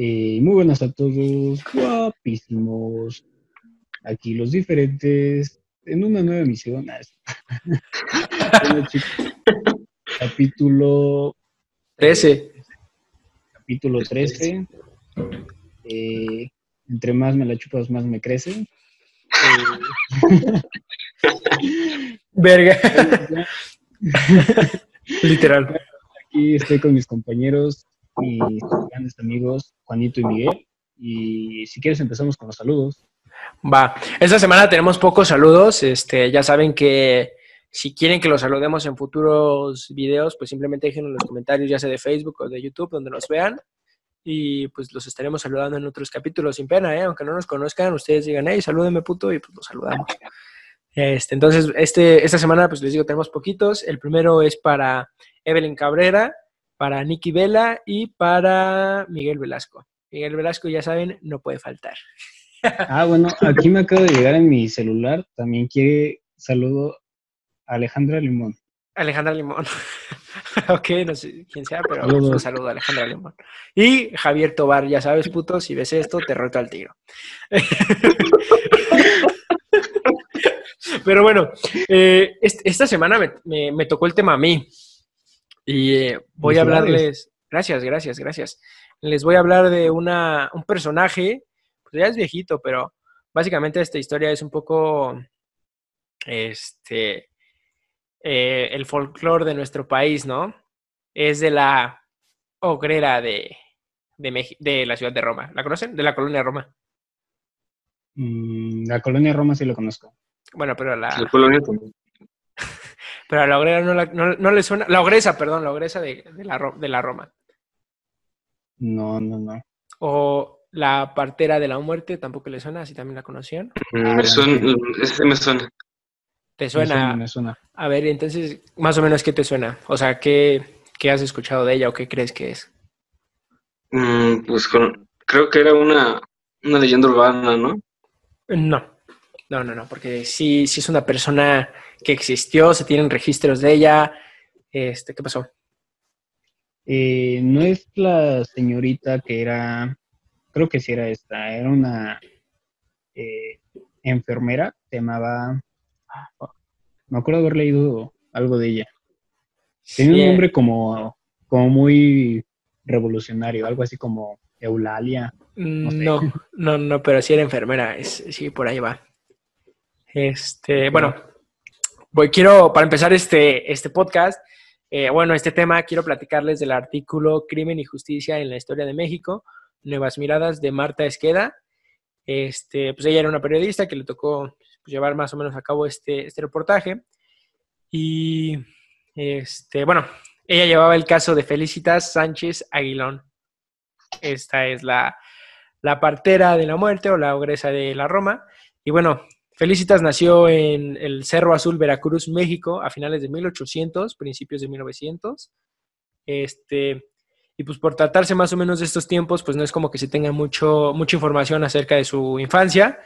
Eh, muy buenas a todos, guapísimos. Aquí los diferentes en una nueva emisión. bueno, chicos, capítulo 13. Capítulo 13. Eh, entre más me la chupas, más me crece. Eh, Verga. Literal. Aquí estoy con mis compañeros y grandes amigos, Juanito y Miguel. Y si quieres empezamos con los saludos. Va, esta semana tenemos pocos saludos. Este, ya saben que si quieren que los saludemos en futuros videos, pues simplemente déjenlo en los comentarios, ya sea de Facebook o de YouTube, donde nos vean. Y pues los estaremos saludando en otros capítulos sin pena, ¿eh? Aunque no nos conozcan, ustedes digan, hey, salúdenme puto, y pues los saludamos. Este, entonces, este, esta semana, pues les digo, tenemos poquitos. El primero es para Evelyn Cabrera, para Nicky Vela y para Miguel Velasco. Miguel Velasco, ya saben, no puede faltar. Ah, bueno, aquí me acaba de llegar en mi celular. También quiere saludo a Alejandra Limón. Alejandra Limón. ok, no sé quién sea, pero un saludo a Alejandra Limón. Y Javier Tobar, ya sabes, puto, si ves esto, te roto al tiro. pero bueno, eh, esta semana me, tocó el tema a mí. Y eh, voy a hablarles. Gracias, gracias, gracias. Les voy a hablar de una, un personaje pues ya es viejito, pero básicamente esta historia es un poco, este, eh, el folclore de nuestro país, ¿no? Es de la ogrera de, de, la ciudad de Roma. ¿La conocen? De la colonia Roma. Mm, la colonia Roma sí lo conozco. Bueno, pero la... La colonia Pero a la ogrera no, le suena... La ogresa, perdón, la ogresa de, la, de la Roma. No, no, no. O la partera de la muerte, tampoco le suena, así también la conocían. Mm, me suena, me suena. ¿Te suena? Me suena, A ver, entonces, más o menos, ¿qué te suena? O sea, ¿qué, has escuchado de ella o qué crees que es? Mm, pues creo que era una, una leyenda urbana, ¿no? No, no, no, no, porque sí, sí es una persona que existió, se tienen registros de ella. Este, ¿Qué pasó? Eh, no es la señorita que era creo que sí era esta, era una eh, enfermera, se llamaba, me acuerdo haber leído algo de ella. Tenía un nombre como, como muy revolucionario, algo así como Eulalia. No, no, no, pero sí era enfermera, sí, por ahí va. Este, bueno, voy, quiero, para empezar este, este podcast, eh, bueno, este tema, quiero platicarles del artículo Crimen y Justicia en la Historia de México, Nuevas Miradas de Marta Esqueda. Este, pues ella era una periodista que le tocó pues, llevar más o menos a cabo este, este reportaje. Y, este, bueno, ella llevaba el caso de Felicitas Sánchez Aguilón. Esta es la, la partera de la muerte o la ogresa de la Roma. Y bueno, Felicitas nació en el Cerro Azul, Veracruz, México, a finales de 1800, principios de 1900. Este, y pues por tratarse más o menos de estos tiempos, pues no es como que se tenga mucho, mucha información acerca de su infancia,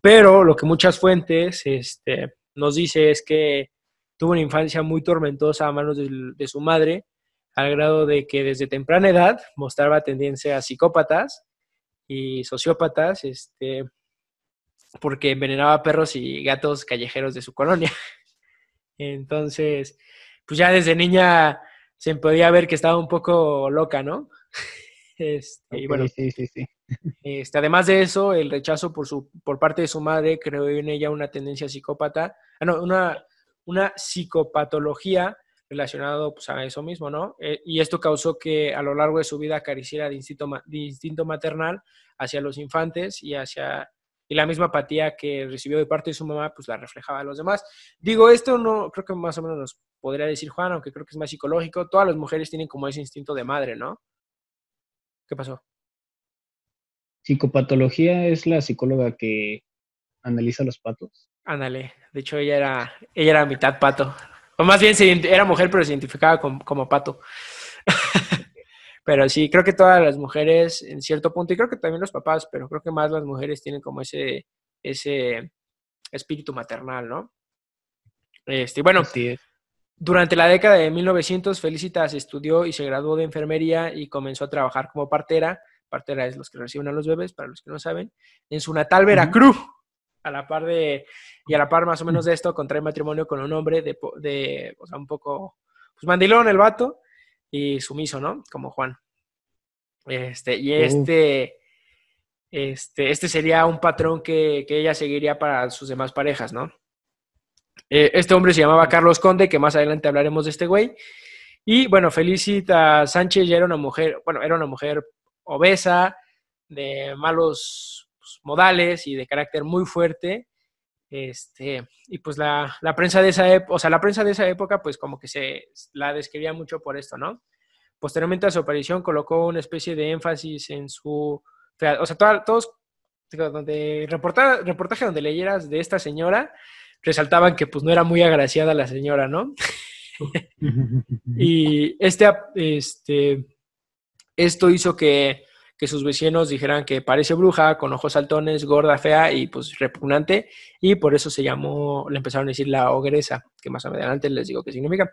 pero lo que muchas fuentes este, nos dice es que tuvo una infancia muy tormentosa a manos de, su madre, al grado de que desde temprana edad mostraba tendencia a psicópatas y sociópatas, este, porque envenenaba perros y gatos callejeros de su colonia. Entonces, pues ya desde niña se podía ver que estaba un poco loca, ¿no? Este, y bueno, sí, sí, sí. Este, además de eso, el rechazo por, su, por parte de su madre creó en ella una tendencia psicópata, ah, no, una, una psicopatología relacionado pues, a eso mismo, ¿no? Eh, y esto causó que a lo largo de su vida acariciera de instinto, de instinto maternal hacia los infantes y hacia y la misma apatía que recibió de parte de su mamá, pues la reflejaba a los demás. Digo, esto no, creo que más o menos nos podría decir Juan, aunque creo que es más psicológico. Todas las mujeres tienen como ese instinto de madre, ¿no? ¿Qué pasó? Psicopatología es la psicóloga que analiza los patos. Ándale, de hecho ella era, ella era mitad pato. O más bien era mujer, pero se identificaba como pato. Pero sí, creo que todas las mujeres en cierto punto, y creo que también los papás, pero creo que más las mujeres tienen como ese, ese espíritu maternal, ¿no? Este, bueno, durante la década de 1900, Felicitas estudió y se graduó de enfermería y comenzó a trabajar como partera. Partera es los que reciben a los bebés, para los que no saben, en su natal Veracruz, a la par de, y a la par más o menos de esto, contrae matrimonio con un hombre de, de o sea, un poco, pues mandilón el vato, y sumiso, ¿no? Como Juan. Este, y este, este, este sería un patrón que, que ella seguiría para sus demás parejas, ¿no? Eh, este hombre se llamaba Carlos Conde, que más adelante hablaremos de este güey. Y bueno, Felicita Sánchez ya era una mujer, bueno, era una mujer obesa, de malos pues, modales y de carácter muy fuerte. Este, y pues la, la prensa de esa época, o sea, la prensa de esa época, pues como que se la describía mucho por esto, ¿no? Posteriormente a su aparición colocó una especie de énfasis en su, o sea, todos, donde reportaje donde leyeras de esta señora, resaltaban que pues no era muy agraciada la señora, ¿no? y este, este, esto hizo que, que, sus vecinos dijeran que parece bruja, con ojos saltones, gorda, fea y pues repugnante, y por eso se llamó, le empezaron a decir la ogresa, que más adelante les digo qué significa.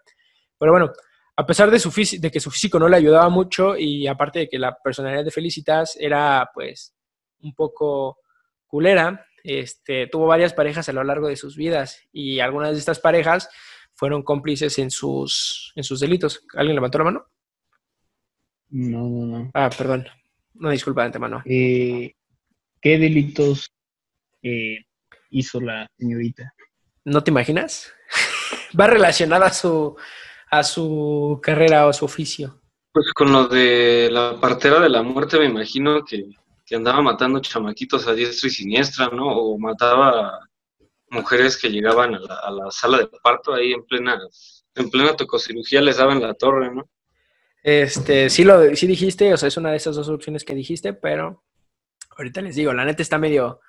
Pero bueno, a pesar de, su de que su físico no le ayudaba mucho y aparte de que la personalidad de Felicitas era pues un poco culera, este, tuvo varias parejas a lo largo de sus vidas y algunas de estas parejas fueron cómplices en sus, en sus delitos. ¿Alguien levantó la mano? No, no, no. Ah, perdón. No, disculpa de antemano. Eh, ¿Qué delitos eh, hizo la señorita? ¿No te imaginas? Va relacionada a su, a su carrera o a su oficio. Pues con lo de la partera de la muerte me imagino que que andaba matando chamaquitos a diestra y siniestra, ¿no? O mataba mujeres que llegaban a la, sala de parto ahí en plena, en plena tococirugía, les daban la torre, ¿no? Este, sí lo sí dijiste, o sea, es una de esas dos opciones que dijiste, pero ahorita les digo, la neta está medio,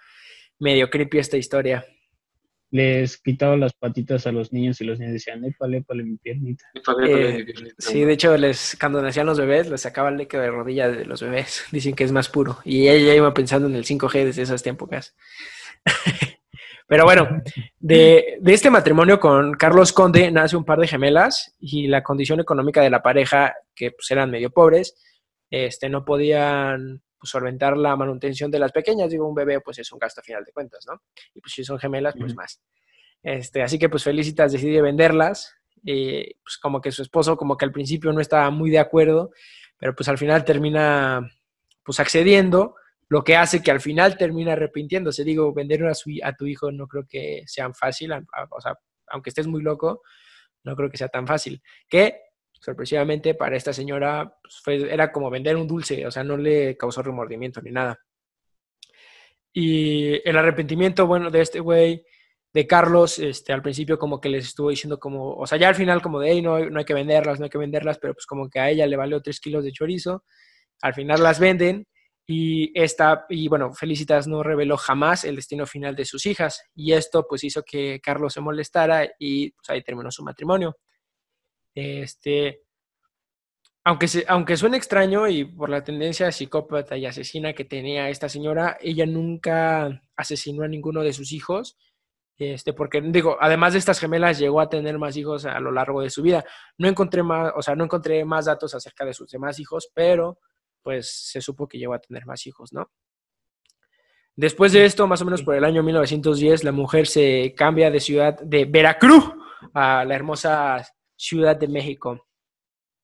medio creepy esta historia les quitaba las patitas a los niños y los niños decían, épale, épale mi piernita. Eh, sí, de hecho, les, cuando nacían los bebés, les sacaban el leque de rodilla de los bebés. Dicen que es más puro. Y ella iba pensando en el 5G desde esas épocas. Pero bueno, de, de, este matrimonio con Carlos Conde nace un par de gemelas y la condición económica de la pareja, que pues eran medio pobres, este, no podían pues, solventar la manutención de las pequeñas. Digo, un bebé, pues es un gasto a final de cuentas, ¿no? Y pues si son gemelas, pues más. Este, así que pues Felicitas decide venderlas. Y pues como que su esposo, como que al principio no estaba muy de acuerdo, pero pues al final termina pues accediendo, lo que hace que al final termina arrepintiéndose. Digo, vender a, a tu hijo no creo que sea fácil, o sea, aunque estés muy loco, no creo que sea tan fácil. Que sorpresivamente para esta señora pues, era como vender un dulce, o sea, no le causó remordimiento ni nada. Y el arrepentimiento, bueno, de este güey, de Carlos, este, al principio como que les estuvo diciendo como, o sea, ya al final como de, hey, no, no hay que venderlas, no hay que venderlas, pero pues como que a ella le valió tres kilos de chorizo, al final las venden y esta, y bueno, Felicitas no reveló jamás el destino final de sus hijas y esto pues hizo que Carlos se molestara y pues ahí terminó su matrimonio. Este, aunque, aunque suene extraño y por la tendencia psicópata y asesina que tenía esta señora, ella nunca asesinó a ninguno de sus hijos. Este, porque digo, además de estas gemelas, llegó a tener más hijos a lo largo de su vida. No encontré más, o sea, no encontré más datos acerca de sus demás hijos, pero pues se supo que llegó a tener más hijos, ¿no? Después de esto, más o menos por el año 1910, la mujer se cambia de ciudad de Veracruz a la hermosa Ciudad de México,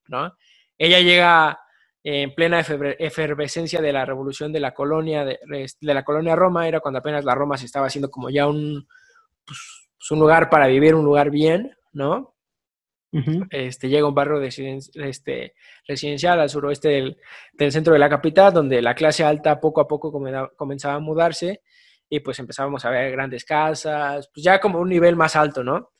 ¿no? Ella llega en plena efervescencia de la revolución de la colonia de, la colonia Roma, era cuando apenas la Roma se estaba haciendo como ya un, pues, pues, un lugar para vivir, un lugar bien, ¿no? Este, llega un barrio este, residencial al suroeste del, centro de la capital, donde la clase alta poco a poco comenzaba a mudarse y pues empezábamos a ver grandes casas, pues ya como un nivel más alto, ¿no?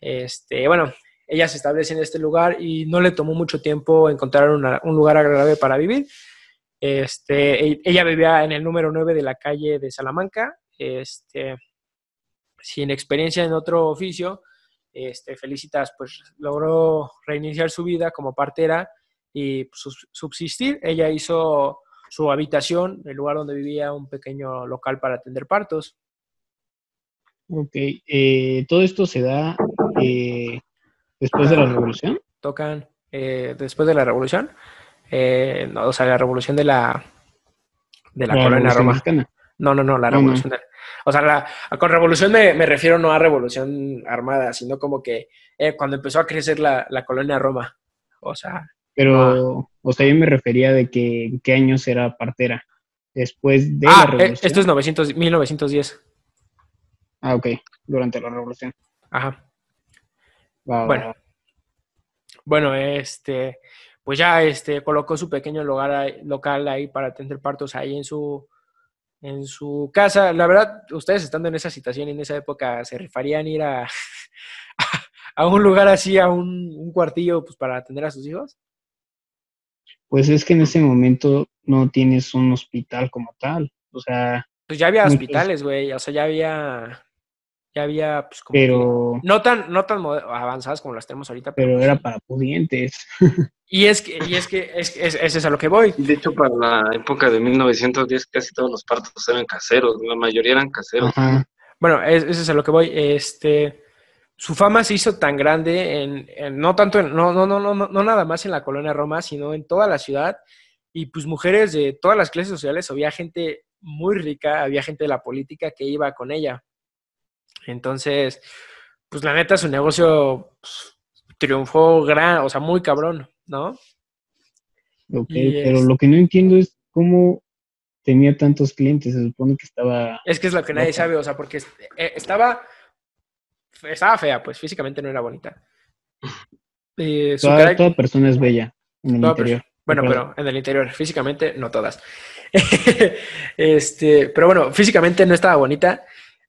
Este, bueno, ella se establece en este lugar y no le tomó mucho tiempo encontrar un lugar agradable para vivir. Este, e, ella vivía en el número 9 de la calle de Salamanca, sin experiencia en otro oficio. Este, Felicitas pues logró reiniciar su vida como partera y subsistir. Ella hizo su habitación, el lugar donde vivía, un pequeño local para atender partos. Ok, eh, todo esto se da eh, ¿Después de la revolución? Tocan eh, después de la revolución. Eh, o sea, la revolución de la, de la, colonia Roma. No, no, no, la revolución. o sea, la, con revolución me, me, refiero no a revolución armada, sino como que eh, cuando empezó a crecer la, la, colonia Roma. O sea. Pero, o sea, yo me refería de que en qué años era partera. Después de ah, la eh, revolución. esto es 900, 1910. Ah, ok, durante la revolución. Ajá. bueno. Bueno, este, pues ya este, colocó su pequeño lugar local ahí para atender partos ahí en su, en su casa. La verdad, ustedes estando en esa situación en esa época, ¿se rifarían ir a, a un lugar así, a un, un, cuartillo, pues para atender a sus hijos? Pues es que en ese momento no tienes un hospital como tal. O sea. Pues ya había hospitales, güey. O sea, ya había ya había pues como pero no tan no tan avanzadas como las tenemos ahorita pero, era para pudientes. Y es que y es que es, es, es, a lo que voy. De hecho para la época de 1910 casi todos los partos eran caseros la mayoría eran caseros. Bueno eso es a lo que voy este su fama se hizo tan grande en, no tanto en, no, no no no no nada más en la colonia Roma sino en toda la ciudad. Y pues mujeres de todas las clases sociales había gente muy rica había gente de la política que iba con ella entonces, pues la neta, su negocio pues, triunfó gran, o sea, muy cabrón, ¿no? Pero lo que no entiendo es cómo tenía tantos clientes, se supone que estaba... Es que es lo que nadie sabe, o sea, porque eh, estaba, estaba fea, pues físicamente no era bonita. Eh, toda, persona es bella en el interior. Bueno, pero en el interior, físicamente no todas. este, pero bueno, físicamente no estaba bonita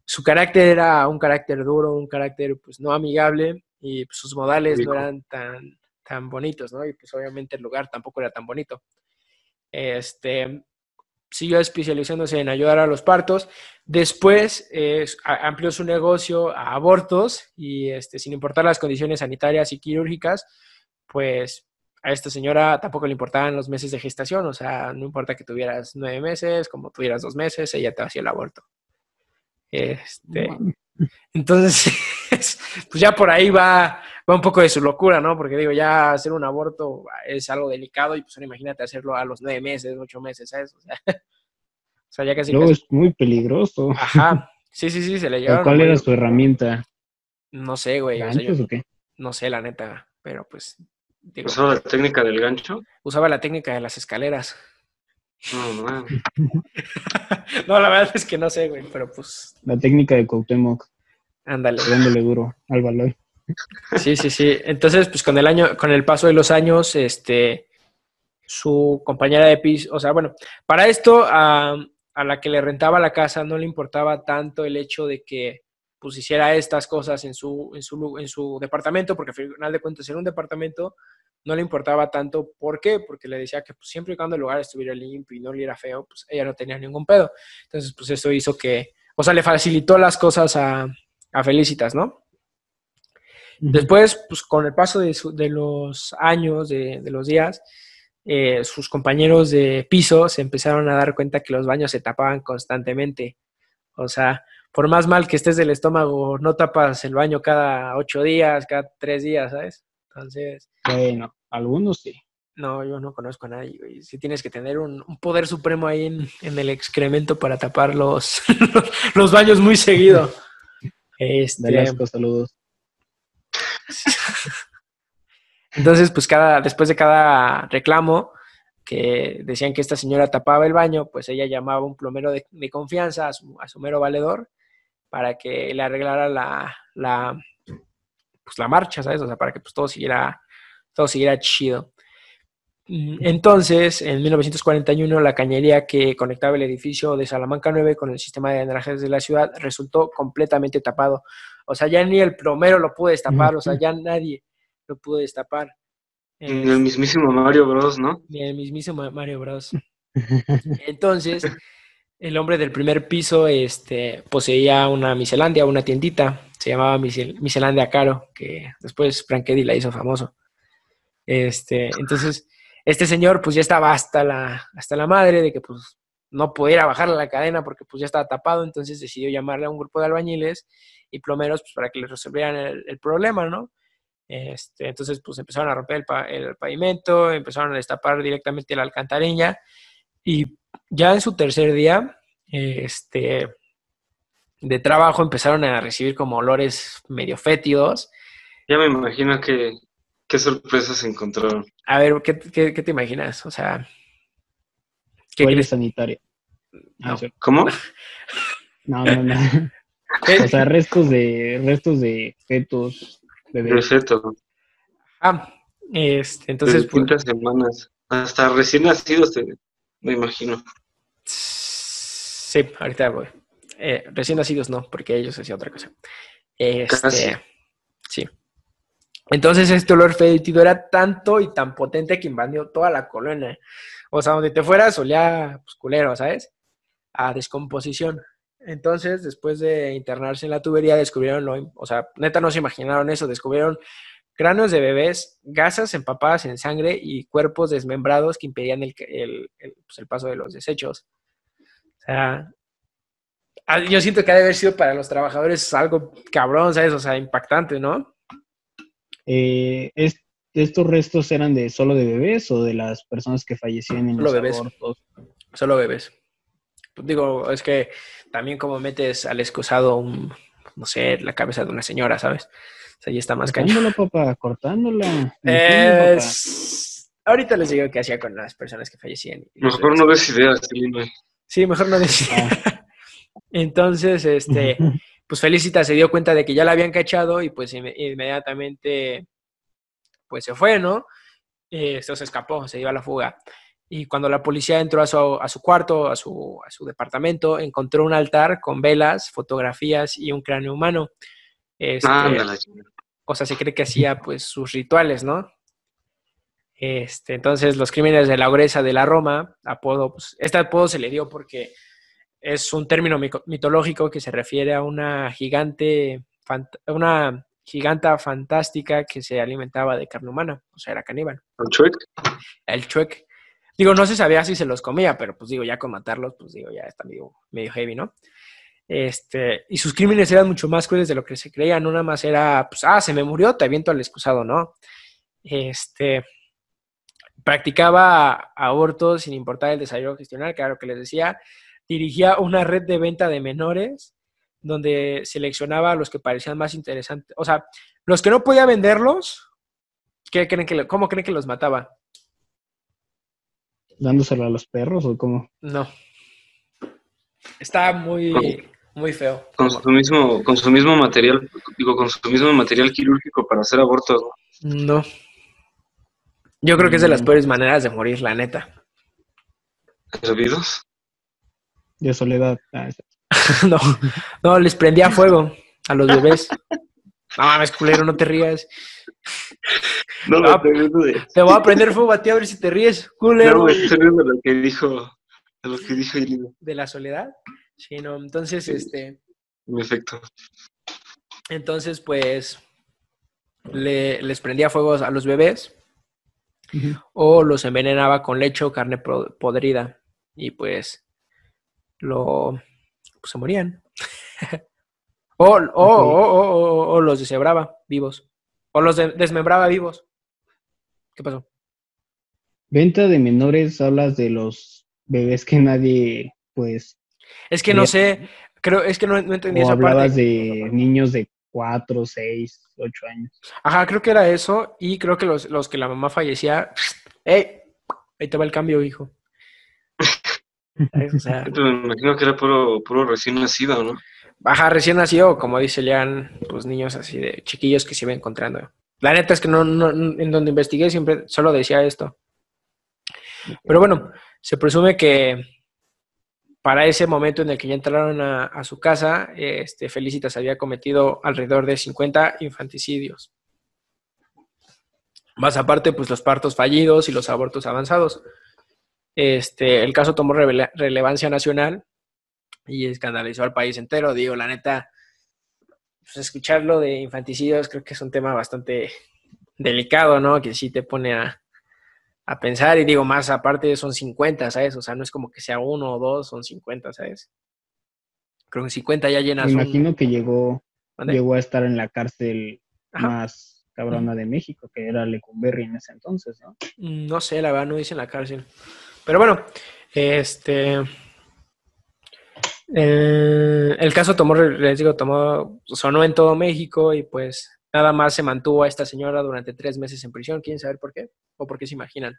su carácter era un carácter duro, un carácter pues no amigable y pues, sus modales no eran tan, tan bonitos, ¿no? Y pues obviamente el lugar tampoco era tan bonito. Este, siguió especializándose en ayudar a los partos. Después amplió su negocio a abortos y este, sin importar las condiciones sanitarias y quirúrgicas, pues a esta señora tampoco le importaban los meses de gestación, o sea, no importa que tuvieras nueve meses, como tuvieras dos meses, ella te hacía el aborto. Este, entonces, pues ya por ahí va, va un poco de su locura, ¿no? Porque digo, ya hacer un aborto es algo delicado y pues imagínate hacerlo a los nueve meses, ocho meses, ¿sabes? O sea, o sea ya casi... Luego es muy peligroso. Ajá, sí, sí, sí, se le lleva. ¿Cuál era su herramienta? No sé, güey. o qué? No sé, la neta, pero pues... ¿Usaba la técnica del gancho? Usaba la técnica de las escaleras. No, la verdad es que no sé, güey, pero pues. La técnica de Cuauhtémoc. Ándale. Dándole duro al. Sí, sí, sí. Entonces, pues con el año, con el paso de los años, este, su compañera de piso, o sea, bueno, para esto a, a, la que le rentaba la casa no le importaba tanto el hecho de que pues hiciera estas cosas en su, en su, en su departamento, porque al final de cuentas era un departamento no le importaba tanto. ¿Por qué? Porque le decía que pues, siempre y cuando el lugar estuviera limpio y no le era feo, pues ella no tenía ningún pedo. Entonces, pues eso hizo que, o sea, le facilitó las cosas a, a Felicitas, ¿no? Después, pues con el paso de, de los años, de, de los días, eh, sus compañeros de piso se empezaron a dar cuenta que los baños se tapaban constantemente. O sea, por más mal que estés del estómago, no tapas el baño cada ocho días, cada tres días, ¿sabes? Entonces. Bueno, algunos sí. No, yo no conozco a nadie, güey. Sí tienes que tener un, poder supremo ahí en, el excremento para tapar los, los baños muy seguido. Este... saludos. Entonces, pues cada, después de cada reclamo que decían que esta señora tapaba el baño, pues ella llamaba a un plomero de, confianza, a su, a su, mero valedor, para que le arreglara la, la, pues, la marcha, ¿sabes? O sea, para que pues, todo, siguiera, todo siguiera chido. Mm, entonces, en 1941, la cañería que conectaba el edificio de Salamanca 9 con el sistema de energías de la ciudad resultó completamente tapado. O sea, ya ni el plomero lo pudo destapar, o sea, ya nadie lo pudo destapar. Ni el mismísimo Mario Bros, ¿no? Ni el mismísimo Mario Bros. Entonces, el hombre del primer piso este, poseía una miselandia, una tiendita, se llamaba Miselandia Caro, que después Frank Eddy la hizo famoso. Este, entonces, este señor pues ya estaba hasta la, hasta la madre de que pues no pudiera bajarle la cadena porque pues ya estaba tapado, entonces decidió llamarle a un grupo de albañiles y plomeros pues para que le resolvieran el, problema, ¿no? Este, entonces pues empezaron a romper el, el, pavimento, empezaron a destapar directamente la alcantarilla Y ya en su tercer día, este, de trabajo empezaron a recibir como olores medio fétidos. Ya me imagino que qué sorpresas encontraron. A ver, ¿qué, qué, qué te imaginas? O sea, ¿qué crees? sanitaria. Ah, ¿Cómo? No, no, no. o sea, restos de restos de fetos, bebés. De feto. Ah, este, entonces. De semanas. Hasta recién nacidos, me imagino. Sí, ahorita voy. Eh, recién nacidos no, porque ellos hacían otra cosa. Este, sí. Entonces este olor fétido era tanto y tan potente que invadió toda la colonia. O sea, donde te fueras olía pues, culero, ¿sabes? A descomposición. Entonces, después de internarse en la tubería, descubrieron lo, o sea, neta no se imaginaron eso, descubrieron cráneos de bebés, gasas empapadas en sangre y cuerpos desmembrados que impedían el, pues, el paso de los desechos. O sea, Ah, yo siento que ha de haber sido para los trabajadores algo cabrón, ¿sabes? O sea, impactante, ¿no? Eh, ¿Estos restos eran de solo de bebés o de las personas que fallecían en los bebés. abortos? Solo bebés. Pues digo, es que también como metes al excusado un, no sé, la cabeza de una señora, ¿sabes? Sea, ahí está más cañón. Cortándola, papá, cortándola. Ahorita les digo qué hacía con las personas que fallecían. Mejor no des ideas, Sí, mejor no des ideas. Ah. Entonces, este, pues Felicita se dio cuenta de que ya la habían cachado y pues inmediatamente, pues se fue, ¿no? Eh, se escapó, se dio a la fuga. Y cuando la policía entró a su, a su cuarto, a su, a su, departamento, encontró un altar con velas, fotografías y un cráneo humano. Este, o sea, se cree que hacía pues sus rituales, ¿no? Este, entonces, los crímenes de la ogresa de la Roma, apodo, pues, este apodo se le dio porque es un término mitológico que se refiere a una gigante, una giganta fantástica que se alimentaba de carne humana, o sea, era caníbal. ¿El chuec? El chuec. Digo, no se sabía si se los comía, pero pues digo, ya con matarlos, pues digo, ya está medio, medio heavy, ¿no? Este, y sus crímenes eran mucho más crueles de lo que se creía, no nada más era, pues, ah, se me murió, te aviento al excusado, ¿no? Este, practicaba abortos sin importar el desarrollo gestional, claro que les decía, dirigía una red de venta de menores donde seleccionaba a los que parecían más interesantes. O sea, los que no podía venderlos, ¿qué creen que, ¿cómo creen que los mataba? ¿Dándoselo a los perros o cómo? No. Está muy, muy feo. Con su mismo, con su mismo material, digo, con su mismo material quirúrgico para hacer abortos. No. Yo creo que es de las mm. peores maneras de morir, la neta. ¿Sabidos? de soledad. Ah, no, no, les prendía fuego a los bebés. No mames, culero, no te rías. No, te, voy a, te voy a prender fuego a ti a ver si te ríes, culero. No, estoy riendo de lo que dijo, de lo que dijo ¿De la soledad? Sí, no, entonces, este... En efecto. Entonces, pues, le, les prendía fuego a los bebés o los envenenaba con leche o carne podrida. Y pues lo pues, se morían. o, o, los deshebraba vivos. O los desmembraba vivos. ¿Qué pasó? Venta de menores, hablas de los bebés que nadie, pues. Es que no sé, creo, es que no, no entendí o hablabas de niños de 4, 6, 8 años. Ajá, creo que era eso. Y creo que los, los que la mamá fallecía. ¡Ey! Ahí te va el cambio, hijo. me imagino que era puro, puro recién nacido, ¿no? Baja recién nacido, como dice Lean, pues niños así de chiquillos que se iban encontrando. La neta es que no, en donde investigué siempre solo decía esto. Pero bueno, se presume que para ese momento en el que ya entraron a, su casa, este, Felicitas había cometido alrededor de 50 infanticidios. Más aparte, pues los partos fallidos y los abortos avanzados. Este, el caso tomó relevancia nacional y escandalizó al país entero. Digo, la neta, pues escucharlo de infanticidios creo que es un tema bastante delicado, ¿no? Que sí te pone a, pensar y digo, más aparte son 50, ¿sabes? O sea, no es como que sea uno o dos, son 50, ¿sabes? Creo que 50 ya llenas. Me imagino que llegó, llegó a estar en la cárcel más cabrona de México, que era Lecumberri en ese entonces, ¿no? No sé, la verdad, no dice en la cárcel. Pero bueno, Este. El, el caso tomó, les digo, tomó, sonó en todo México y pues nada más se mantuvo a esta señora durante tres meses en prisión. ¿Quieren saber por qué? ¿O por qué se imaginan?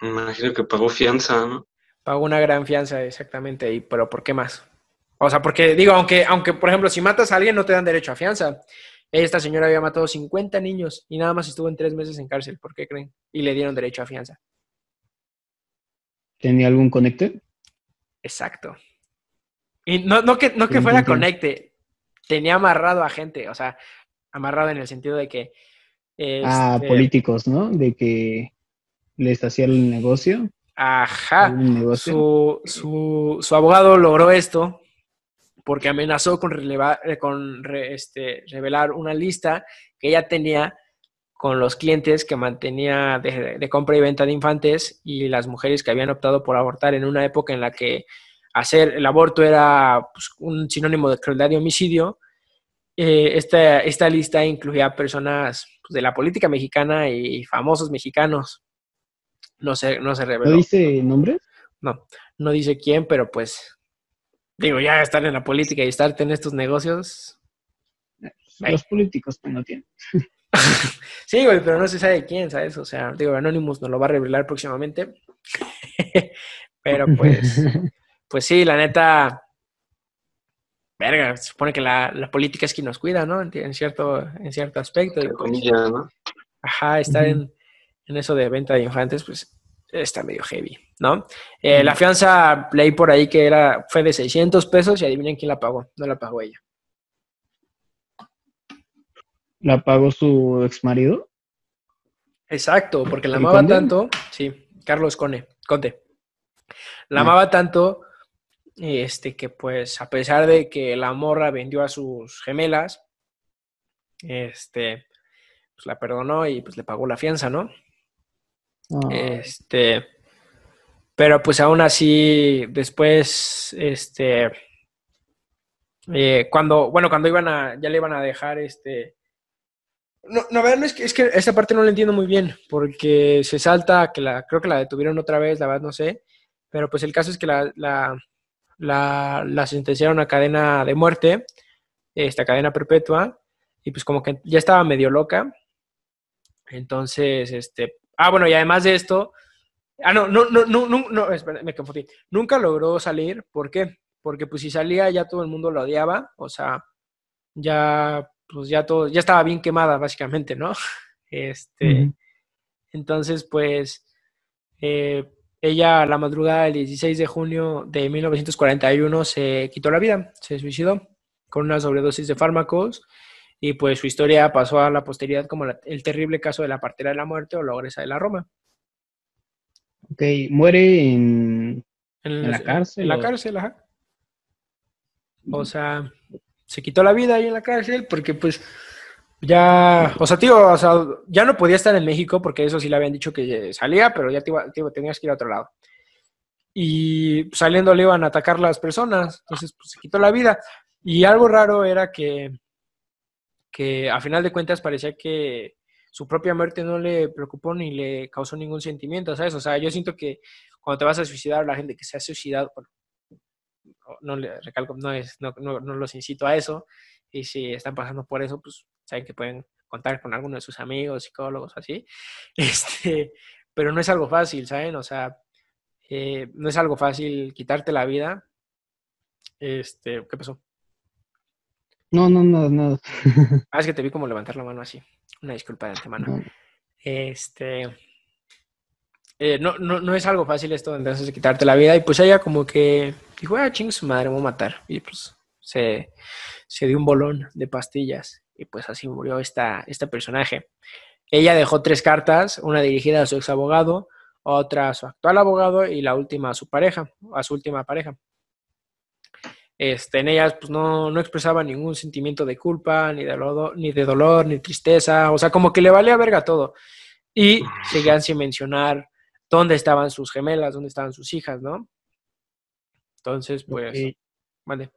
Me imagino que pagó fianza, ¿no? Pagó una gran fianza, exactamente. Y, pero ¿por qué más? O sea, porque digo, aunque, aunque, por ejemplo, si matas a alguien no te dan derecho a fianza. Esta señora había matado 50 niños y nada más estuvo en tres meses en cárcel. ¿Por qué creen? Y le dieron derecho a fianza. ¿Tenía algún conecte? Exacto. Y no, no que, no que fuera conecte, tenía amarrado a gente, o sea, amarrado en el sentido de que... a este, políticos, ¿no? De que les hacía el negocio. Ajá. Su, su, su, abogado logró esto porque amenazó con, con este, revelar una lista que ella tenía con los clientes que mantenía de, compra y venta de infantes y las mujeres que habían optado por abortar en una época en la que hacer el aborto era pues, un sinónimo de crueldad y homicidio. Eh, esta, esta, lista incluía personas pues, de la política mexicana y famosos mexicanos. No se, no se reveló. ¿No dice nombres? No, no dice quién, pero pues digo, ya estar en la política y estar en estos negocios. Los políticos pues, no tienen. sí, güey, pero no se sabe quién, ¿sabes? O sea, digo, Anonymous nos lo va a revelar próximamente. pero pues, pues sí, la neta, verga, se supone que la, política es quien nos cuida, ¿no? En, cierto, en cierto aspecto. Pues, ajá, estar en, en, eso de venta de infantes, pues está medio heavy, ¿no? Eh, la fianza leí por ahí que era, fue de 600 pesos y adivinen quién la pagó, no la pagó ella. ¿La pagó su ex marido? Exacto, porque la amaba tanto, sí, Carlos Cone, Conte. La amaba tanto, este, que pues a pesar de que la morra vendió a sus gemelas, este, pues la perdonó y pues le pagó la fianza, ¿no? Ah. Este, pero pues aún así, después, este, eh, cuando, bueno, cuando iban a, ya le iban a dejar, este, no, no, no es que, es que esa parte no la entiendo muy bien, porque se salta, que la, creo que la detuvieron otra vez, la verdad no sé, pero pues el caso es que la, la, la, la sentenciaron a cadena de muerte, esta cadena perpetua, y pues como que ya estaba medio loca, entonces, este, ah, bueno, y además de esto, ah, no, no, no, no, no, no me confundí, nunca logró salir, ¿por qué? Porque pues si salía ya todo el mundo lo odiaba, o sea, ya pues ya todo, ya estaba bien quemada básicamente, ¿no? Este, entonces, pues, eh, ella a la madrugada del 16 de junio de 1941 se quitó la vida, se suicidó con una sobredosis de fármacos y pues su historia pasó a la posteridad como el terrible caso de la partera de la muerte o la ogresa de la Roma. Ok, muere en, en, la cárcel. En la cárcel, ajá. O sea, se quitó la vida ahí en la cárcel porque pues ya, o sea, tío, o sea, ya no podía estar en México porque eso sí le habían dicho que salía, pero ya tío, tenías que ir a otro lado. Y saliendo le iban a atacar las personas, entonces pues, se quitó la vida. Y algo raro era que, que a final de cuentas parecía que su propia muerte no le preocupó ni le causó ningún sentimiento, ¿sabes? O sea, yo siento que cuando te vas a suicidar, la gente que se ha suicidado, no le recalco, no, es, no, no, los incito a eso. Y si están pasando por eso, pues saben que pueden contar con alguno de sus amigos, psicólogos, así. Este, pero no es algo fácil, ¿saben? O sea, eh, no es algo fácil quitarte la vida. Este, ¿qué pasó? No, no, no, no. ah, es que te vi como levantar la mano así. Una disculpa de antemano. Este, eh, no, no, no, es algo fácil esto entonces de quitarte la vida. Y pues ella como que dijo, ah, ching, su madre, voy a matar. Y pues se, se, dio un bolón de pastillas. Y pues así murió esta, este personaje. Ella dejó tres cartas, una dirigida a su ex abogado, otra a su actual abogado y la última a su pareja, a su última pareja. Este, en ellas pues no, no expresaba ningún sentimiento de culpa, ni de, ni de dolor, ni tristeza, o sea, como que le valía verga todo. Y seguían sin mencionar dónde estaban sus gemelas, dónde estaban sus hijas, ¿no? Entonces, pues, vale.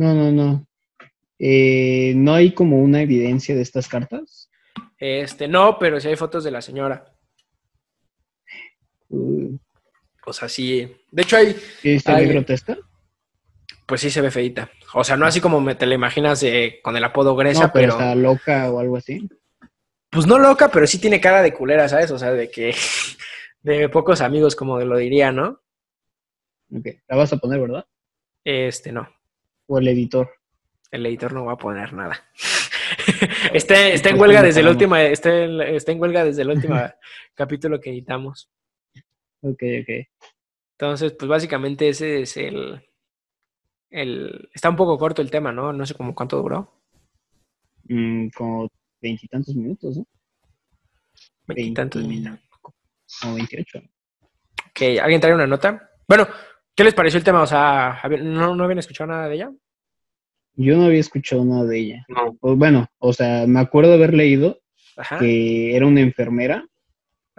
No, no, no. Eh, ¿No hay como una evidencia de estas cartas? Este, no, pero sí hay fotos de la señora. Uh, O sea, sí. De hecho, hay, ¿Y se ve grotesca? pues sí se ve feita. O sea, no así como me te la imaginas eh, con el apodo Grecia, No, pero, pero, está loca o algo así. pues no loca, pero sí tiene cara de culera, ¿sabes? O sea, de que de pocos amigos, como lo diría, ¿no? Ok, La vas a poner, ¿verdad? Este, no. O el editor. El editor no va a poner nada. está, está en huelga desde el último, está, en- está en huelga desde el último capítulo que editamos. Ok, ok. Entonces, pues básicamente ese es el, el... Está un poco corto el tema, ¿no? No sé cómo cuánto duró. Mm, como veintitantos minutos, ¿no? Veintitantos minutos. Como veintiocho. Ok, ¿alguien trae una nota? Bueno, ¿qué les pareció el tema? O sea, ¿habían- ¿no, no habían escuchado nada de ella? Yo no había escuchado nada de ella. No, O, bueno, o sea, me acuerdo haber leído Ajá. que era una enfermera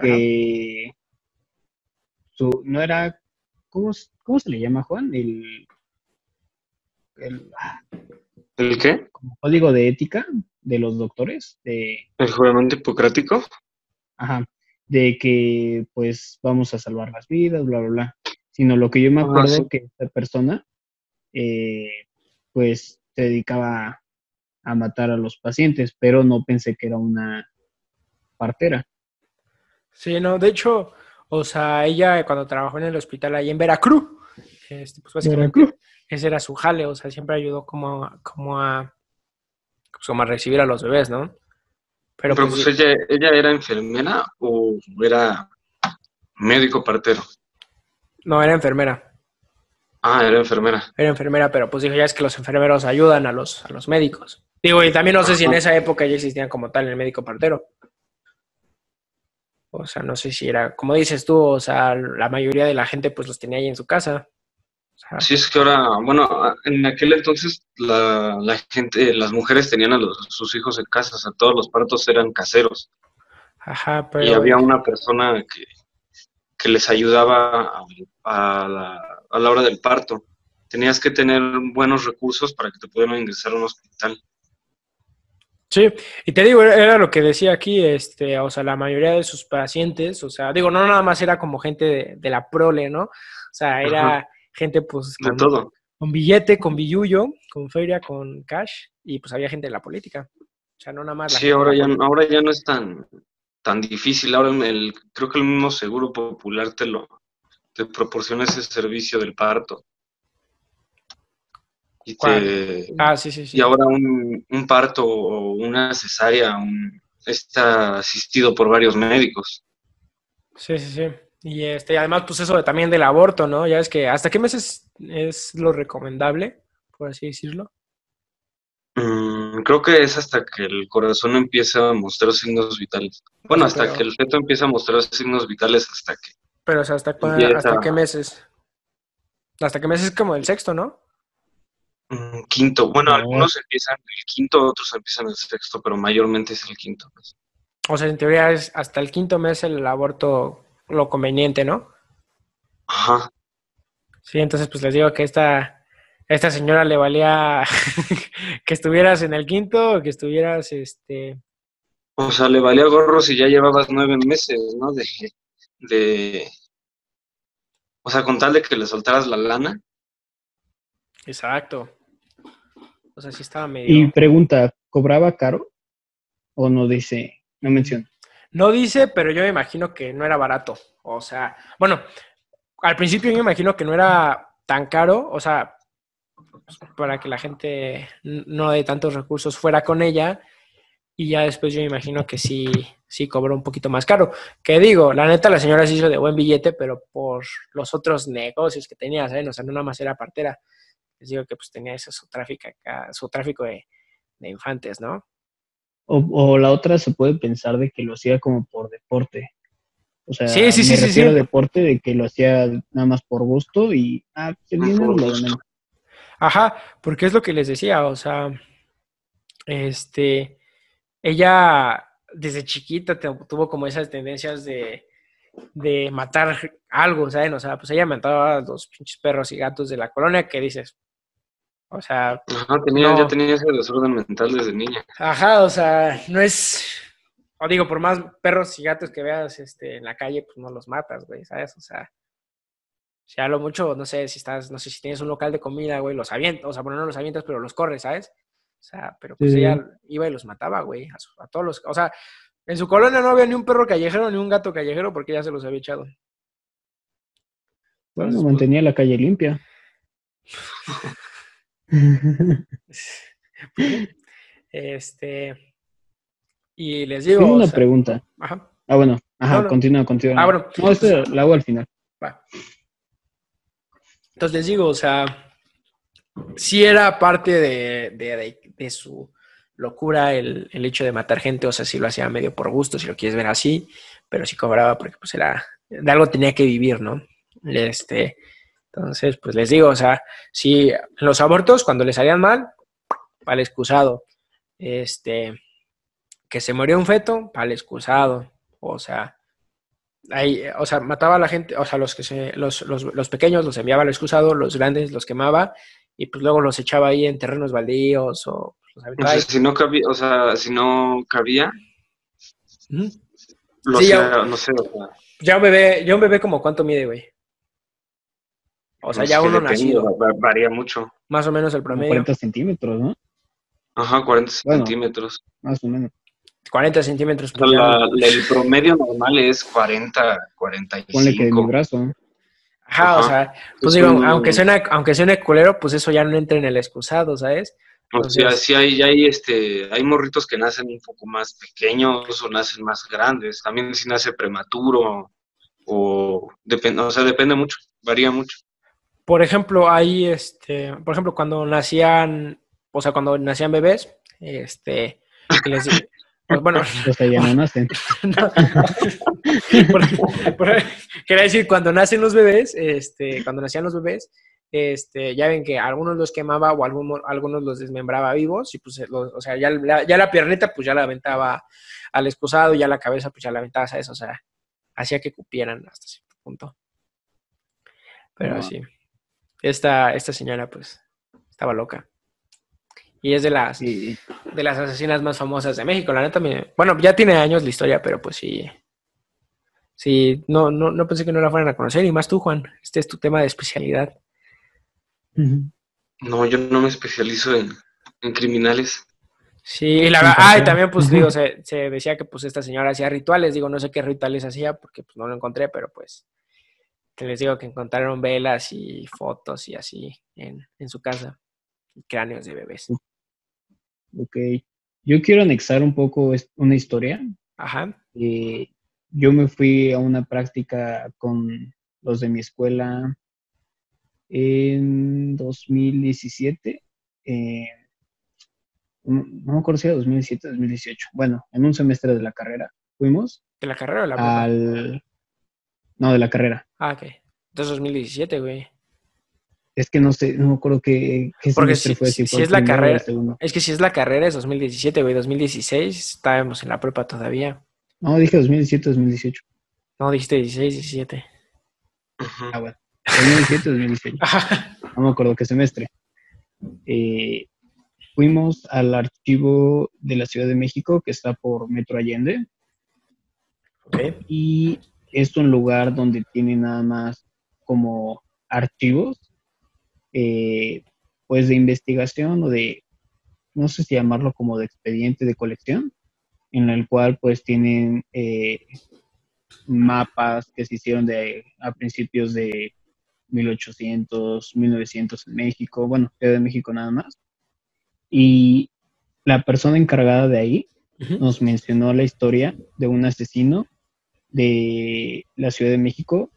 que su, no era, ¿cómo, cómo se le llama, Juan? El, el ah, ¿el qué? como código de ética de los doctores, de, ¿El juramento hipocrático? ajá, de que pues vamos a salvar las vidas, bla, bla, bla. Sino lo que yo me Ah, acuerdo sí. que esta persona, eh, pues se dedicaba a matar a los pacientes, pero no pensé que era una partera. Sí, no, de hecho, o sea, ella cuando trabajó en el hospital ahí en Veracruz, este, pues básicamente Veracruz. ese era su jale, o sea, siempre ayudó como, a- como a pues, como a recibir a los bebés, ¿no? Pero, Pero pues, pues ella, ella era enfermera o era médico partero. No, era enfermera. Ah, era enfermera. Era enfermera, pero pues dijo, ya es que los enfermeros ayudan a los, a los médicos. Digo, y también no sé si en esa época ya existían como tal el médico partero. O sea, no sé si era, como dices tú, o sea, la mayoría de la gente pues los tenía ahí en su casa. O sea, Así es que ahora, bueno, en aquel entonces la, la gente, las mujeres tenían a los- sus hijos en casa, o sea, todos los partos eran caseros. ajá, pero... y había una persona que, que les ayudaba a, a la, a la hora del parto. Tenías que tener buenos recursos para que te pudieran ingresar a un hospital. Sí, y te digo, era lo que decía aquí, este, o sea, la mayoría de sus pacientes, o sea, digo, no nada más era como gente de, de la prole, ¿no? O sea, era Ajá. gente pues De con, todo. con billete, con billullo, con feria, con cash, y pues había gente de la política. O sea, no nada más la Sí, ahora ya, ahora ya no es tan, tan difícil. Ahora el, creo que el mismo seguro popular te lo te proporciona ese servicio del parto. Y, te, Ah, sí, sí, sí. y ahora un, un parto o una cesárea un- está asistido por varios médicos. Sí, sí, sí. Y este, además, pues eso de- también del aborto, ¿no? Ya es que, ¿hasta qué meses es lo recomendable, por así decirlo? Mm, creo que es hasta que el corazón empieza a mostrar signos vitales. Bueno, hasta Pero- que el feto empieza a mostrar signos vitales, hasta que Pero, o sea, ¿hasta, cua- Empieza- ¿hasta qué meses? ¿Hasta qué meses es como el sexto, no? mm, quinto. Bueno, No. algunos empiezan el quinto, otros empiezan el sexto, pero mayormente es el quinto. O sea, en teoría es hasta el quinto mes el aborto lo conveniente, ¿no? Ajá. Sí, entonces pues les digo que esta, esta señora le valía que estuvieras en el quinto o que estuvieras, este, O sea, le valía gorro si ya llevabas nueve meses, ¿no? De, de, o sea, con tal de que le soltaras la lana. exacto. O sea, sí estaba medio... Y pregunta, ¿cobraba caro? ¿O no dice, no menciona? No dice, pero yo me imagino que no era barato. O sea, bueno, al principio yo me imagino que no era tan caro, o sea, para que la gente no de tantos recursos fuera con ella. Y ya después yo me imagino que sí, sí cobró un poquito más caro. Que digo, la neta, la señora se hizo de buen billete, pero por los otros negocios que tenía, ¿saben? O sea, no nada más era partera. Les digo que pues tenía ese su tráfico acá, su tráfico de, de infantes, ¿no? O, o la otra se puede pensar de que lo hacía como por deporte. O sea, Sí, sí, me sí, refiero sí. deporte de que lo hacía nada más por gusto y ah, lo menos. Ajá, porque es lo que les decía, o sea, este, ella desde chiquita tuvo como esas tendencias de, de matar algo, ¿saben? O sea, pues ella mataba a los pinches perros y gatos de la colonia que dices, o sea, Ajá, tenía, No. ya tenía ese desorden mental desde niña. ajá, o sea, no es, o digo, por más perros y gatos que veas este, en la calle, pues no los matas, güey, ¿sabes? O sea, si a lo mucho, no sé si estás, no sé si tienes un local de comida, güey, los avientas, o sea, bueno, no los avientas, pero los corres, ¿sabes? O sea, pero pues Sí. ella iba y los mataba, güey, a, su- a todos los, o sea, en su colonia no había ni un perro callejero ni un gato callejero porque ya se los había echado. Bueno, Entonces, pues, mantenía la calle limpia. Este, y les digo, Tengo o una sea, pregunta. ajá, Ah, bueno. Ajá, No, no. continúa, continúa. Ah, bueno. No, esto la hago al final. Va. Entonces les digo, o sea, sí era parte de, de- de- su locura el, el hecho de matar gente, o sea, sí lo hacía medio por gusto, si lo quieres ver así, pero sí cobraba porque pues era, de algo tenía que vivir, ¿no? Este, entonces, pues les digo, o sea, si los abortos cuando les salían mal, para el excusado, este, que se murió un feto, para el excusado, o sea, ahí, o sea, mataba a la gente, o sea, los que se, los, los, los pequeños los enviaba al excusado, los grandes los quemaba y pues luego los echaba ahí en terrenos baldíos o pues, los O sea, ahí. si no cabía, o sea, si no cabía, Ujú. lo Sí, hacía, ya- no sé, o sea, Ya un bebé, ya un bebé como cuánto mide, güey. O sea, pues, ya uno depende, nacido, va- Varía mucho. más o menos el Como promedio. 40 centímetros, ¿no? Ajá, 40 Bueno. centímetros. Más o menos. 40 centímetros. Sea, pues, la- la- el promedio normal es 40, 45. Ponle que de mi brazo. Ajá, o sea, pues Es digo, un- aunque suene, aunque suene culero, pues eso ya no entra en el excusado, ¿sabes? O sea, Entonces- sí hay, hay, este, hay morritos que nacen un poco más pequeños o nacen más grandes. También si nace prematuro o depende, o sea, depende mucho, varía mucho. Por ejemplo, hay este, por ejemplo, cuando nacían, o sea, cuando nacían bebés, este, les pues, bueno, O sea, ya no nacen. no. Por- por- quería decir, cuando nacen los bebés, este, cuando nacían los bebés, este, ya ven que algunos los quemaba o algunos, algunos los desmembraba vivos y pues, los- o sea, ya, la- ya la piernita pues ya la aventaba al excusado, ya la cabeza pues ya la aventaba a eso, o sea, hacía que cupieran hasta cierto punto. Pero Ah. sí, esta, esta señora pues estaba loca. Y es de las, Sí. de las asesinas más famosas de México. La neta, me... bueno, ya tiene años la historia, pero pues sí. Sí, no, no, no pensé que no la fueran a conocer. Y más tú, Juan. Este es tu tema de especialidad. No, yo no me especializo en, en criminales. Sí, y la verdad, ah, y también, pues digo, se, se decía que pues esta señora hacía rituales. Digo, no sé qué rituales hacía porque pues no lo encontré, pero pues que les digo que encontraron velas y fotos y así en, en su casa. Y cráneos de bebés. Ok. Yo quiero anexar un poco una historia. Ajá. Eh, yo me fui a una práctica con los de mi escuela en 2017. eh, no me acuerdo si era 2017 o 2018. Bueno, en un semestre de la carrera fuimos ¿De la carrera o la prepa? al... No, de la carrera. Ah, ok. Entonces 2017, güey. Es que no sé, no me acuerdo qué, qué Porque semestre si- fue. si- es la carrera-. Es que si es la carrera es 2017, güey. 2016 estábamos en la prepa todavía. No, dije 2017, 2018. No, dijiste 16, 17. Ujú. Ah, bueno. 2017, 2018. Ajá. no me acuerdo qué semestre. Eh, fuimos al archivo de la Ciudad de México, que está por Metro Allende, Ok. y es un lugar donde tiene nada más como archivos, eh, pues de investigación o de, no sé si llamarlo como de expediente de colección, en el cual pues tienen eh, mapas que se hicieron de, a principios de 1800, 1900 en México, bueno, Ciudad de México nada más. Y la persona encargada de ahí nos mencionó la historia de un asesino de la Ciudad de México,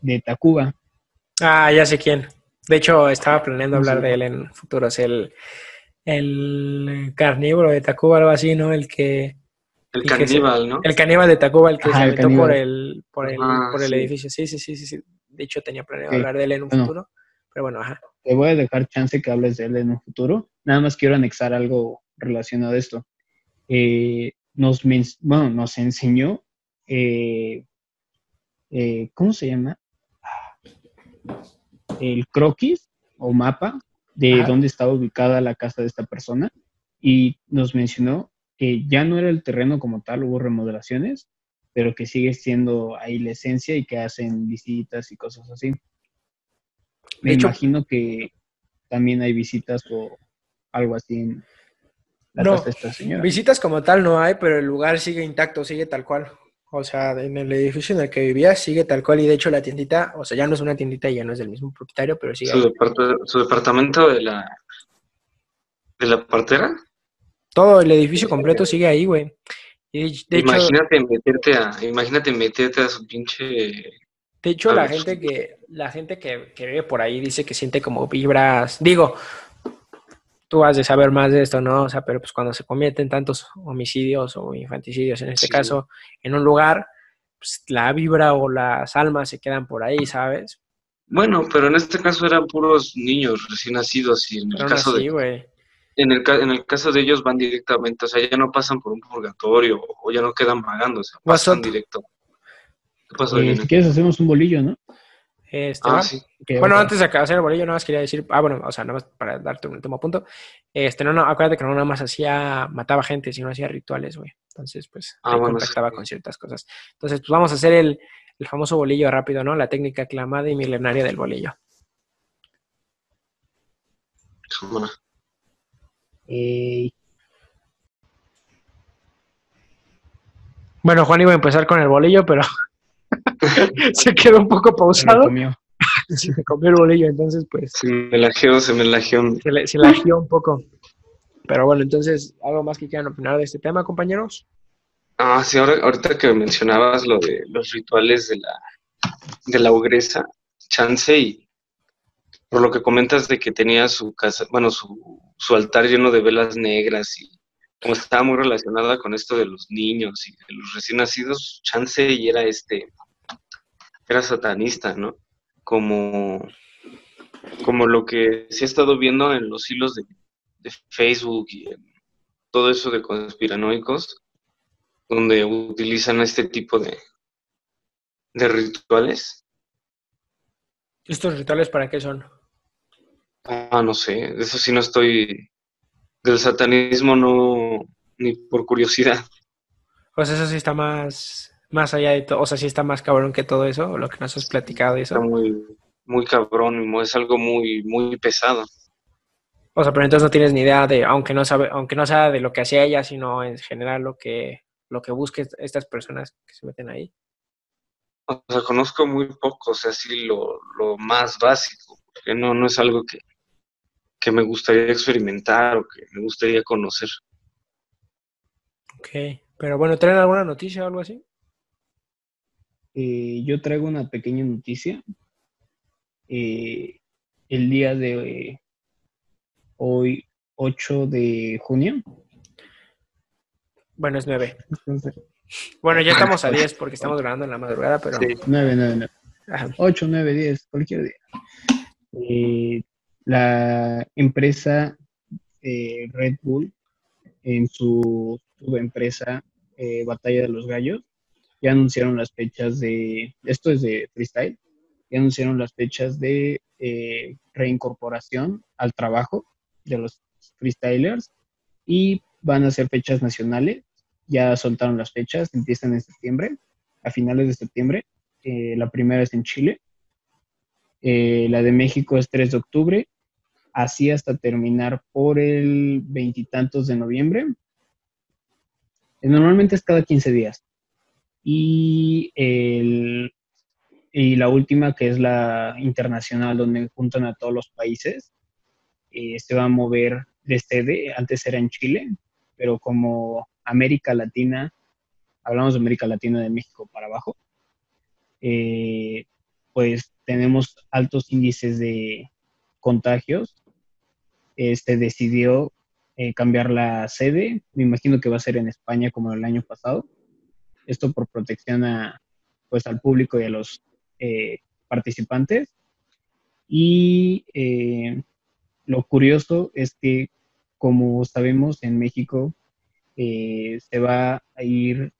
de Tacuba. Ah, ya sé quién. De hecho, estaba planeando ¿Cómo se hablar de él en futuros. El, el carnívoro de Tacuba, algo así, ¿no? El que. El caníbal, ¿no? El caníbal de Tacuba, el que Ajá, se el aventó por el, por el, Ah, por el sí. edificio. Sí, sí, sí, sí, sí. De hecho, tenía planeado hablar de él en un Bueno. futuro. Pero bueno, ajá. Te voy a dejar chance que hables de él en un futuro. Nada más quiero anexar algo relacionado a esto. Eh, nos, bueno, nos enseñó, eh, eh, ¿cómo se llama? El croquis o mapa de Ajá. dónde estaba ubicada la casa de esta persona y nos mencionó que ya no era el terreno como tal, hubo remodelaciones, pero que sigue siendo ahí la esencia y que hacen visitas y cosas así. Me imagino que también hay visitas o algo así en la no, de esta señora. Visitas como tal no hay, pero el lugar sigue intacto, sigue tal cual. O sea, en el edificio en el que vivía sigue tal cual y de hecho la tiendita, o sea, ya no es una tiendita y ya no es del mismo propietario, pero sigue. ¿Su, departamento de la de la partera? Todo el edificio completo sigue ahí, güey. imagínate meterte a, imagínate meterte a su pinche. De hecho, la gente que, la gente que, que vive por ahí dice que siente como vibras. Digo, tú has de saber más de esto, ¿no? O sea, pero pues cuando se cometen tantos homicidios o infanticidios, en este caso, en un lugar, pues la vibra o las almas se quedan por ahí, ¿sabes? Bueno, pero en este caso eran puros niños recién nacidos y en el caso de en el, en el caso de ellos van directamente, o sea, ya no pasan por un purgatorio o ya no quedan vagando, o sea, pasan directo. ¿Qué pasó? Eh, si quieres hacemos un bolillo, ¿no? Este, ah, sí. Bueno, antes de hacer el bolillo, nada más quería decir, ah, bueno, o sea, nada más para darte un último punto. Este, no, no, acuérdate que no nada más hacía, mataba gente, sino hacía rituales, güey. Entonces, pues, ah, contactaba con ciertas cosas. Entonces, pues vamos a hacer el, el famoso bolillo rápido, ¿no? La técnica aclamada y milenaria del bolillo. Bueno. Bueno, Juan iba a empezar con el bolillo, pero se quedó un poco pausado. Se me comió el bolillo, entonces pues... Se me lajeó, se me lajeó. Se, se lajeó un poco. Pero bueno, entonces, ¿algo más que quieran opinar de este tema, compañeros? Ah, sí, ahora, ahorita que mencionabas lo de los rituales de la, de la ogresa, chance y por lo que comentas de que tenía su casa, bueno, su, altar lleno de velas negras y como estaba muy relacionada con esto de los niños y de los recién nacidos, chance y era este, era satanista, ¿no? Como, como lo que se ha estado viendo en los hilos de, Facebook y en todo eso de conspiranoicos, donde utilizan este tipo de, de rituales. ¿Estos rituales para qué son? Ah, no sé, de eso sí no estoy. Del satanismo no. ni por curiosidad. Pues eso sí está más. más allá de todo. O sea, sí está más cabrón que todo eso, lo que nos has platicado y eso. Está muy, muy cabrón, es algo muy, muy pesado. O sea, pero entonces no tienes ni idea de, aunque no sabe, aunque no sea de lo que hacía ella, sino en general lo que, lo que busquen estas personas que se meten ahí. O sea, conozco muy poco, o sea, sí lo, lo más básico, porque no, no es algo que, que me gustaría experimentar o que me gustaría conocer. Ok, pero bueno, ¿traen alguna noticia o algo así? Eh, yo traigo una pequeña noticia. Eh, el día de hoy, 8 de junio. Bueno, es 9. Bueno, ya estamos a 10 porque estamos grabando en la madrugada, pero... Sí. 9, 9, 9. 8, 9, 10, cualquier día. Eh, la empresa eh, Red Bull en su subempresa eh, Batalla de los Gallos ya anunciaron las fechas de, esto es de freestyle, ya anunciaron las fechas de eh, reincorporación al trabajo de los freestylers y van a ser fechas nacionales, ya soltaron las fechas, empiezan en septiembre, a finales de septiembre, la primera es en Chile, la de México es 3 de octubre así hasta terminar por el veintitantos de noviembre. Eh, normalmente es cada 15 días. Y, y la última, que es la internacional, donde juntan a todos los países, eh, se va a mover de sede. Antes era en Chile, pero como América Latina, hablamos de América Latina de México para abajo, eh, pues tenemos altos índices de contagios este, decidió eh, cambiar la sede. Me imagino que va a ser en España como el año pasado. Esto por protección a, pues, al público y a los eh, participantes. Y eh, lo curioso es que, como sabemos, en México se va a ir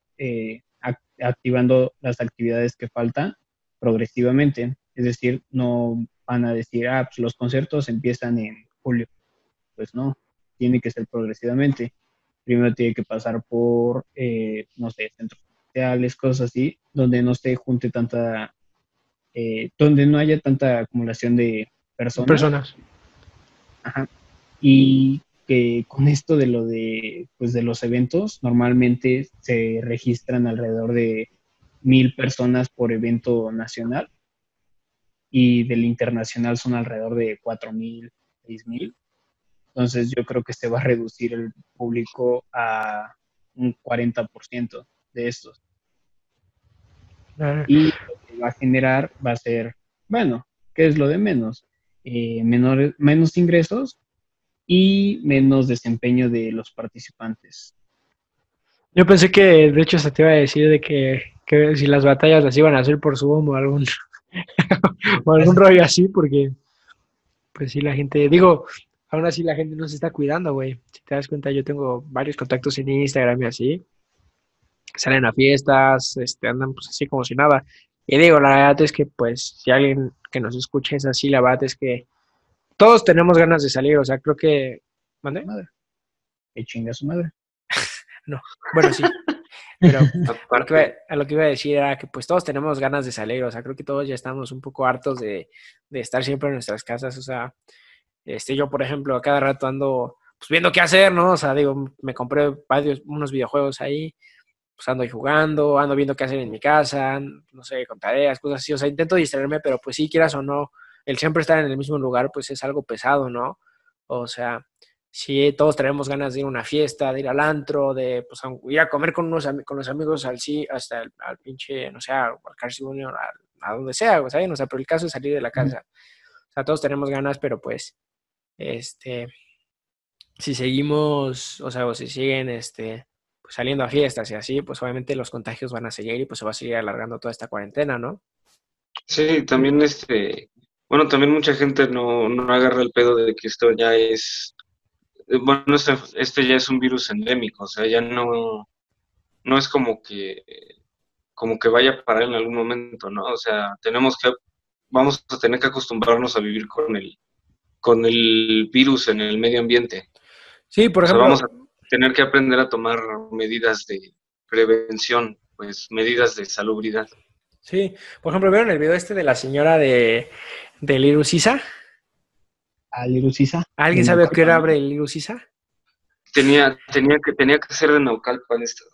activando las actividades que faltan progresivamente. Es decir, no van a decir, ah, pues los conciertos empiezan en julio pues no, tiene que ser progresivamente. primero tiene que pasar por, eh, no sé, centros sociales, cosas así, donde no se junte tanta, eh, donde no haya tanta acumulación de personas. Personas. Ajá. Y que con esto de lo de, pues de los eventos, normalmente se registran alrededor de mil personas por evento nacional y del internacional son alrededor de cuatro mil, seis mil. Entonces yo creo que se va a reducir el público a un 40% de estos. Y lo que va a generar va a ser, bueno, ¿qué es lo de menos? Eh, menores, menos ingresos y menos desempeño de los participantes. Yo pensé que, de hecho, se te iba a decir de que, que si las batallas las iban a hacer por Zoom o algún, o algún rollo así, porque, pues sí, la gente, digo, aún así la gente no se está cuidando, güey. Si te das cuenta, yo tengo varios contactos en Instagram y así, salen a fiestas, este, andan pues así como si nada. Y digo, la verdad es que, pues, si alguien que nos escuche es así, la verdad es que todos tenemos ganas de salir, o sea, creo que... ¿Mande? Madre. Que chinga su madre. no, bueno, sí. Pero a lo, que iba, a lo que iba a decir era que pues todos tenemos ganas de salir, o sea, creo que todos ya estamos un poco hartos de, de estar siempre en nuestras casas, o sea, este, yo, por ejemplo, a cada rato ando pues, viendo qué hacer, ¿no? O sea, digo, me compré varios, unos videojuegos ahí, pues ando ahí jugando, ando viendo qué hacer en mi casa, no sé, con tareas, cosas así, o sea, intento distraerme, pero pues sí, quieras o no, el siempre estar en el mismo lugar, pues es algo pesado, ¿no? O sea, si todos tenemos ganas de ir a una fiesta, de ir al antro, de pues, ir a comer con, unos, con los amigos al sí, hasta el, al pinche, no sé, al Carson Junior, a, a, donde sea, ¿saben? O sea, pero el caso es salir de la casa. O sea, todos tenemos ganas, pero pues, este, si seguimos, o sea, o si siguen, este, pues saliendo a fiestas y así, pues obviamente los contagios van a seguir y pues se va a seguir alargando toda esta cuarentena, ¿no? Sí, también este, bueno, también mucha gente no, no agarra el pedo de que esto ya es, bueno, este, este ya es un virus endémico, o sea, ya no, no es como que, como que vaya a parar en algún momento, ¿no? O sea, tenemos que, vamos a tener que acostumbrarnos a vivir con el, con el virus en el medio ambiente. Sí, por ejemplo. O sea, vamos a tener que aprender a tomar medidas de prevención, pues medidas de salubridad. Sí, por ejemplo, ¿vieron el video este de la señora de, de Lirusisa? ¿A Lirusisa? ¿Alguien sabe qué era Lirusisa? Tenía, tenía, que, tenía que ser de Naucalpan esta.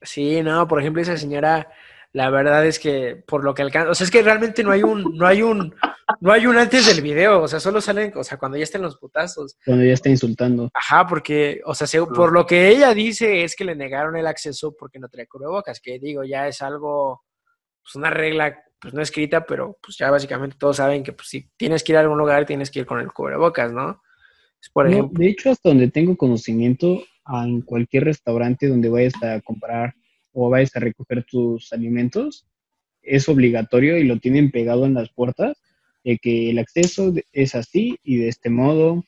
Sí, no, por ejemplo, esa señora, la verdad es que por lo que alcanza, o sea, es que realmente no hay un, no hay un, no hay un antes del video, o sea, solo salen, o sea, cuando ya estén los putazos. Cuando ya está insultando. Ajá, porque, o sea, se, por lo que ella dice es que le negaron el acceso porque no trae cubrebocas, que digo, ya es algo pues una regla pues no escrita, pero pues ya básicamente todos saben que pues si tienes que ir a algún lugar tienes que ir con el cubrebocas, ¿no? por ejemplo. de hecho, hasta donde tengo conocimiento, en cualquier restaurante donde vayas a comprar o vayas a recoger tus alimentos, es obligatorio y lo tienen pegado en las puertas, de que el acceso es así y de este modo,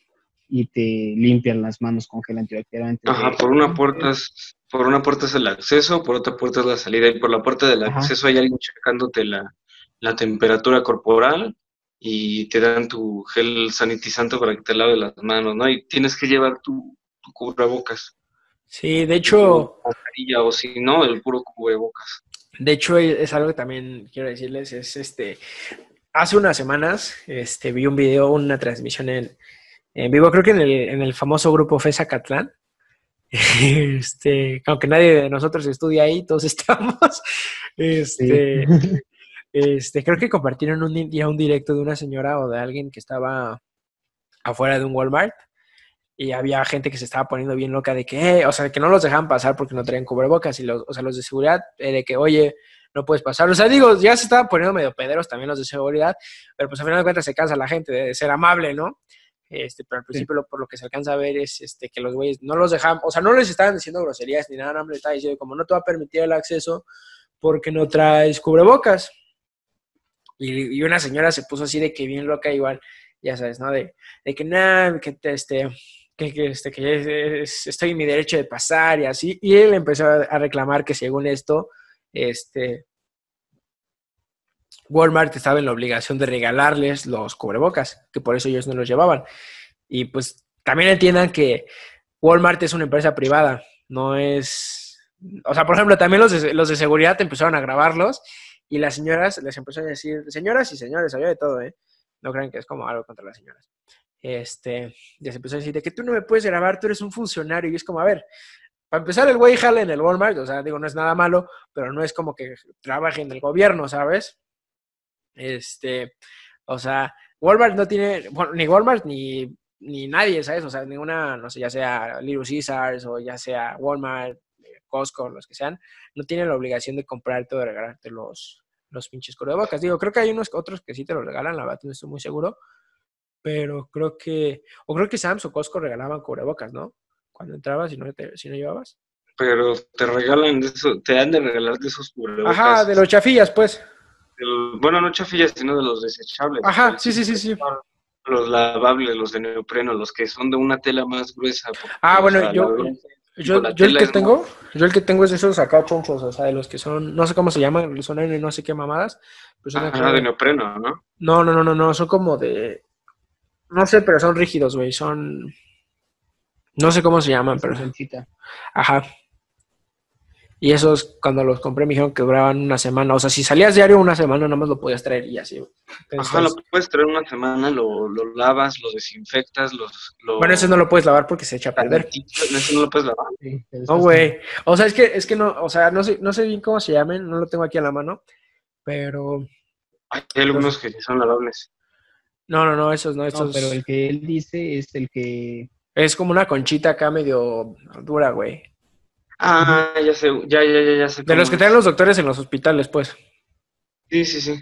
y te limpian las manos con gel antibacterial. Ajá, por una puerta es, por una puerta es el acceso, por otra puerta es la salida, y por la puerta del acceso hay alguien checándote la, la, temperatura corporal y te dan tu gel sanitizante para que te lave las manos, ¿no? Y tienes que llevar tu, tu cubrebocas. Sí, de hecho... O si no, el puro cubrebocas. De hecho, es algo que también quiero decirles, es este... Hace unas semanas este, vi un video, una transmisión en, en vivo, creo que en el, en el famoso grupo FESA Catlán. Este, aunque nadie de nosotros estudia ahí, todos estamos. Este, este, creo que compartieron un día un directo de una señora o de alguien que estaba afuera de un Walmart y había gente que se estaba poniendo bien loca de que, eh, o sea, que no los dejaban pasar porque no traían cubrebocas y los, o sea, los de seguridad, eh, de que, oye, no puedes pasar. O sea, digo, ya se estaban poniendo medio pederos también los de seguridad, pero pues al final de cuentas se cansa la gente de ser amable, ¿no? Este, pero al principio por lo que se alcanza a ver es este, que los güeyes no los dejaban, o sea, no les estaban diciendo groserías ni nada, no les estaba diciendo como no te va a permitir el acceso porque no traes cubrebocas. Y, y una señora se puso así de que bien loca igual, ya sabes, ¿no? De, de que nada, que este, que, este, que estoy en mi derecho de pasar y así. Y él empezó a reclamar que según esto, este, Walmart estaba en la obligación de regalarles los cubrebocas, que por eso ellos no los llevaban. Y pues también entiendan que Walmart es una empresa privada, no es... O sea, por ejemplo, también los de, los de seguridad empezaron a grabarlos y las señoras les empezaron a decir, señoras y señores, había de todo, ¿eh? No crean que es como algo contra las señoras. Este, ya se empezó a decir, de que tú no me puedes grabar, tú eres un funcionario. Y es como, a ver, para empezar, el güey jala en el Walmart, o sea, digo, no es nada malo, pero no es como que trabaje en el gobierno, ¿sabes? Este, o sea, Walmart no tiene, bueno, ni Walmart ni, ni nadie, ¿sabes? O sea, ninguna, no sé, ya sea Little Caesars o ya sea Walmart, Costco, los que sean, no tienen la obligación de comprarte o de regalarte los, los pinches cubrebocas. Digo, creo que hay unos otros que sí te los regalan, la verdad no estoy muy seguro, pero creo que, o creo que Sam's o Costco regalaban cubrebocas, ¿no? Cuando entrabas y no, te, si no llevabas. Pero te regalan de eso, te han de regalar de esos cubrebocas. Ajá, de los chafillas, pues. bueno, no chafillas, sino de los desechables. Ajá, sí, sí, sí, sí. Los lavables, los de neopreno, los que son de una tela más gruesa. Ah, bueno, yo, yo, yo el que tengo, yo el que tengo es esos acá chonchos, o sea, de los que son, no sé cómo se llaman, son no sé qué mamadas. Pues ah, de neopreno, ¿no? No, no, no, no, no, son como de, no sé, pero son rígidos, güey. Son. No sé cómo se llaman, pero. Ajá. Y esos, cuando los compré, me dijeron que duraban una semana. O sea, si salías diario una semana, nada más lo podías traer y así. Ajá, lo puedes traer una semana, lo, lo lavas, lo desinfectas, los, Bueno, ese no lo puedes lavar porque se echa a perder. Ese no lo puedes lavar. no, güey. O sea, es que, es que no, o sea, no sé, no sé bien cómo se llamen, no lo tengo aquí a la mano, pero... Hay algunos que son lavables. No, no, no, esos no, esos. pero el que él dice es el que. Es como una conchita acá medio dura, güey. Ah, ya sé, ya, ya, ya, ya sé. De los que traen los doctores en los hospitales, pues. Sí, sí, sí.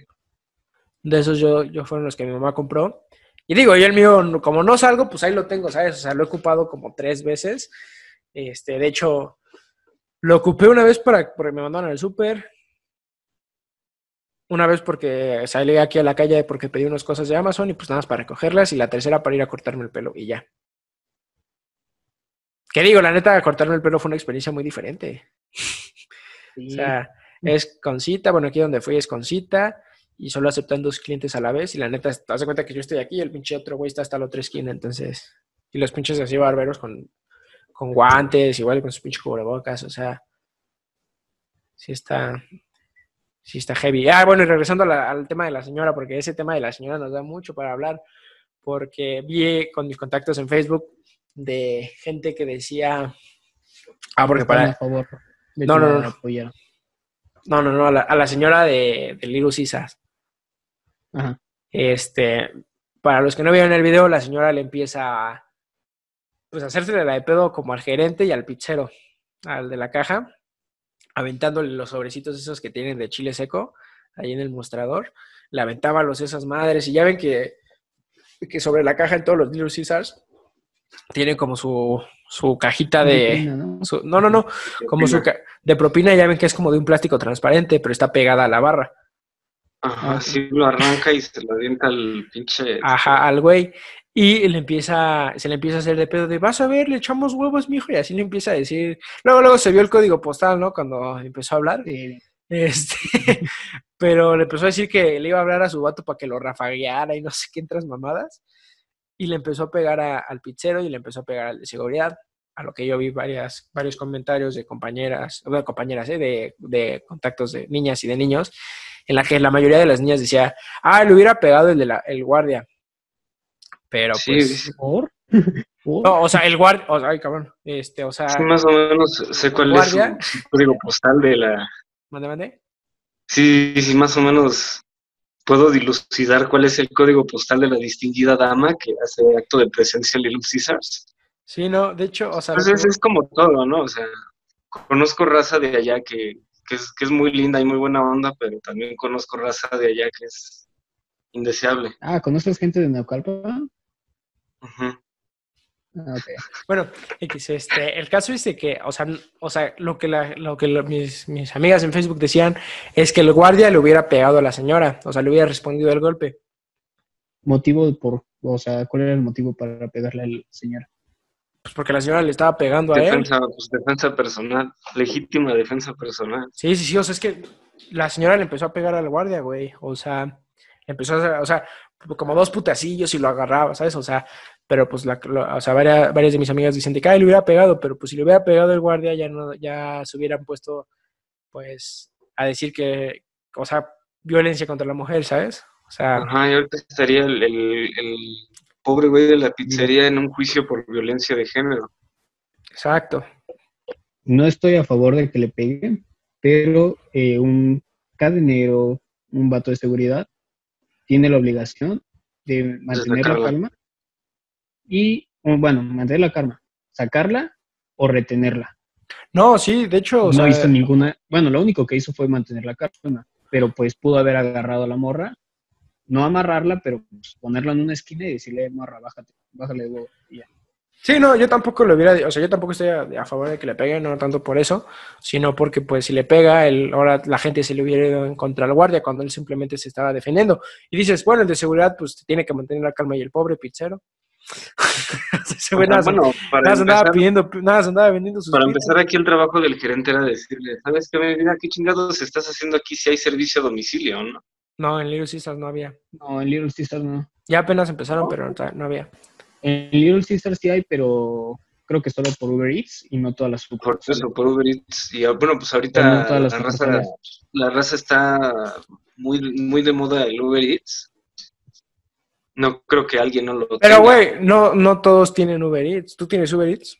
De esos yo, yo fueron los que mi mamá compró. Y digo, yo el mío, como no salgo, pues ahí lo tengo, ¿sabes? O sea, lo he ocupado como tres veces. Este, de hecho, lo ocupé una vez para, porque me mandaron al súper. Una vez porque salí aquí a la calle porque pedí unas cosas de Amazon y pues nada más para recogerlas. Y la tercera para ir a cortarme el pelo y ya. ¿Qué digo? La neta, cortarme el pelo fue una experiencia muy diferente. O sea, es con cita. Bueno, aquí donde fui es con cita y solo aceptan dos clientes a la vez. Y la neta, te das cuenta que yo estoy aquí y el pinche otro güey está hasta la otra esquina. Entonces, y los pinches así barberos con, con guantes, igual con sus pinches cubrebocas. O sea, sí está, Sí, está heavy. Ah, bueno, y regresando al tema de la señora, porque ese tema de la señora nos da mucho para hablar, porque vi con mis contactos en Facebook de gente que decía... Ah, porque para... favor, no, no, no. No, no, no, a la, señora de, de Little Ajá. Este, para los que no vieron el video, la señora le empieza a pues, hacerse la de pedo como al gerente y al pizzero, al de la caja aventándole los sobrecitos esos que tienen de chile seco ahí en el mostrador. Le aventaba los esas madres y ya ven que, que sobre la caja en todos los Little Caesars tienen como su, su cajita de... ¿no? ¿no? no, como su de propina, ya ven que es como de un plástico transparente, pero está pegada a la barra. Ajá, sí, lo arranca y se lo avienta al pinche... Ajá, al güey. Y le empieza, se le empieza a hacer de pedo de, vas a ver, le echamos huevos, mijo, y así le empieza a decir. Luego, luego se vio el código postal, ¿no? Cuando empezó a hablar. Este, pero le empezó a decir que le iba a hablar a su vato para que lo rafagueara y no sé qué entras mamadas. Y le empezó a pegar al pizzero y le empezó a pegar al de seguridad. A lo que yo vi varias, varios comentarios de compañeras, bueno, compañeras, ¿eh? de, de contactos de niñas y de niños, en la que la mayoría de las niñas decía, ah, le hubiera pegado el de la, el guardia. Pero pues. ¿Por? No, o sea, el guardia. O sea, ay, cabrón. Este, o sea. Sí, más o menos sé cuál es el código postal de la. ¿Mande, mande? Sí, sí, más o menos puedo dilucidar cuál es el código postal de la distinguida dama que hace acto de presencia en Little Caesars. Sí, no, de hecho, o sea. Pues es, es, como todo, ¿no? O sea, conozco raza de allá que, que, es, que es muy linda y muy buena onda, pero también conozco raza de allá que es indeseable. Ah, ¿conoces gente de Naucalpan? Ah, bueno, este, el caso es de que, o sea, o sea lo que, lo que mis, mis, amigas en Facebook decían es que el guardia le hubiera pegado a la señora, o sea, le hubiera respondido el golpe. ¿Motivo por, o sea, cuál era el motivo para pegarle a la señora? Pues porque la señora le estaba pegando a él. Pues defensa personal, legítima defensa personal. Sí, sí, sí, o sea, es que la señora le empezó a pegar al guardia, güey, o sea, empezó a hacer, o sea, como dos putacillos y lo agarraba, ¿sabes? O sea, pero pues, la, lo- o sea, varias, varias de mis amigas dicen de que "Ay, le hubiera pegado, pero pues si le hubiera pegado el guardia ya no, ya se hubieran puesto, pues, a decir que, o sea, violencia contra la mujer, ¿sabes? O sea, Ajá, y ahorita estaría el, el- el pobre güey de la pizzería en un juicio por violencia de género. exacto. No estoy a favor de que le peguen, pero eh, un cadenero, un vato de seguridad, tiene la obligación de mantener la calma y, bueno, mantener la calma, sacarla o retenerla. No, sí, de hecho, o no sea, hizo ninguna, bueno, lo único que hizo fue mantener la calma, pero pues pudo haber agarrado a la morra, no amarrarla, pero pues, ponerla en una esquina y decirle, morra, bájate, bájale de huevo. Sí, no, yo tampoco lo hubiera, o sea, yo tampoco estoy a, a favor de que le peguen, no tanto por eso, sino porque pues si le pega, el, ahora la gente se le hubiera ido en contra al guardia cuando él simplemente se estaba defendiendo. Y dices, bueno, el de seguridad pues tiene que mantener la calma y el pobre pizzero. Nada, se- bueno, para nada se andaba empezar, pidiendo, nada se andaba vendiendo sus para pizzas. empezar aquí el trabajo del gerente era decirle, ¿sabes qué? Mira, ¿qué chingados estás haciendo aquí si hay servicio a domicilio, no? No, en Little Caesars no había. No, en Little Caesars no. Ya apenas empezaron, pero no, no había. En Little Caesars sí hay, pero creo que solo por Uber Eats y no todas las Por eso, por Uber Eats. Y ah, bueno, pues ahorita no todas la las raza, la raza está muy, muy de moda el Uber Eats. No creo que alguien no lo Pero tenga. güey, no, no todos tienen Uber Eats. ¿Tú tienes Uber Eats?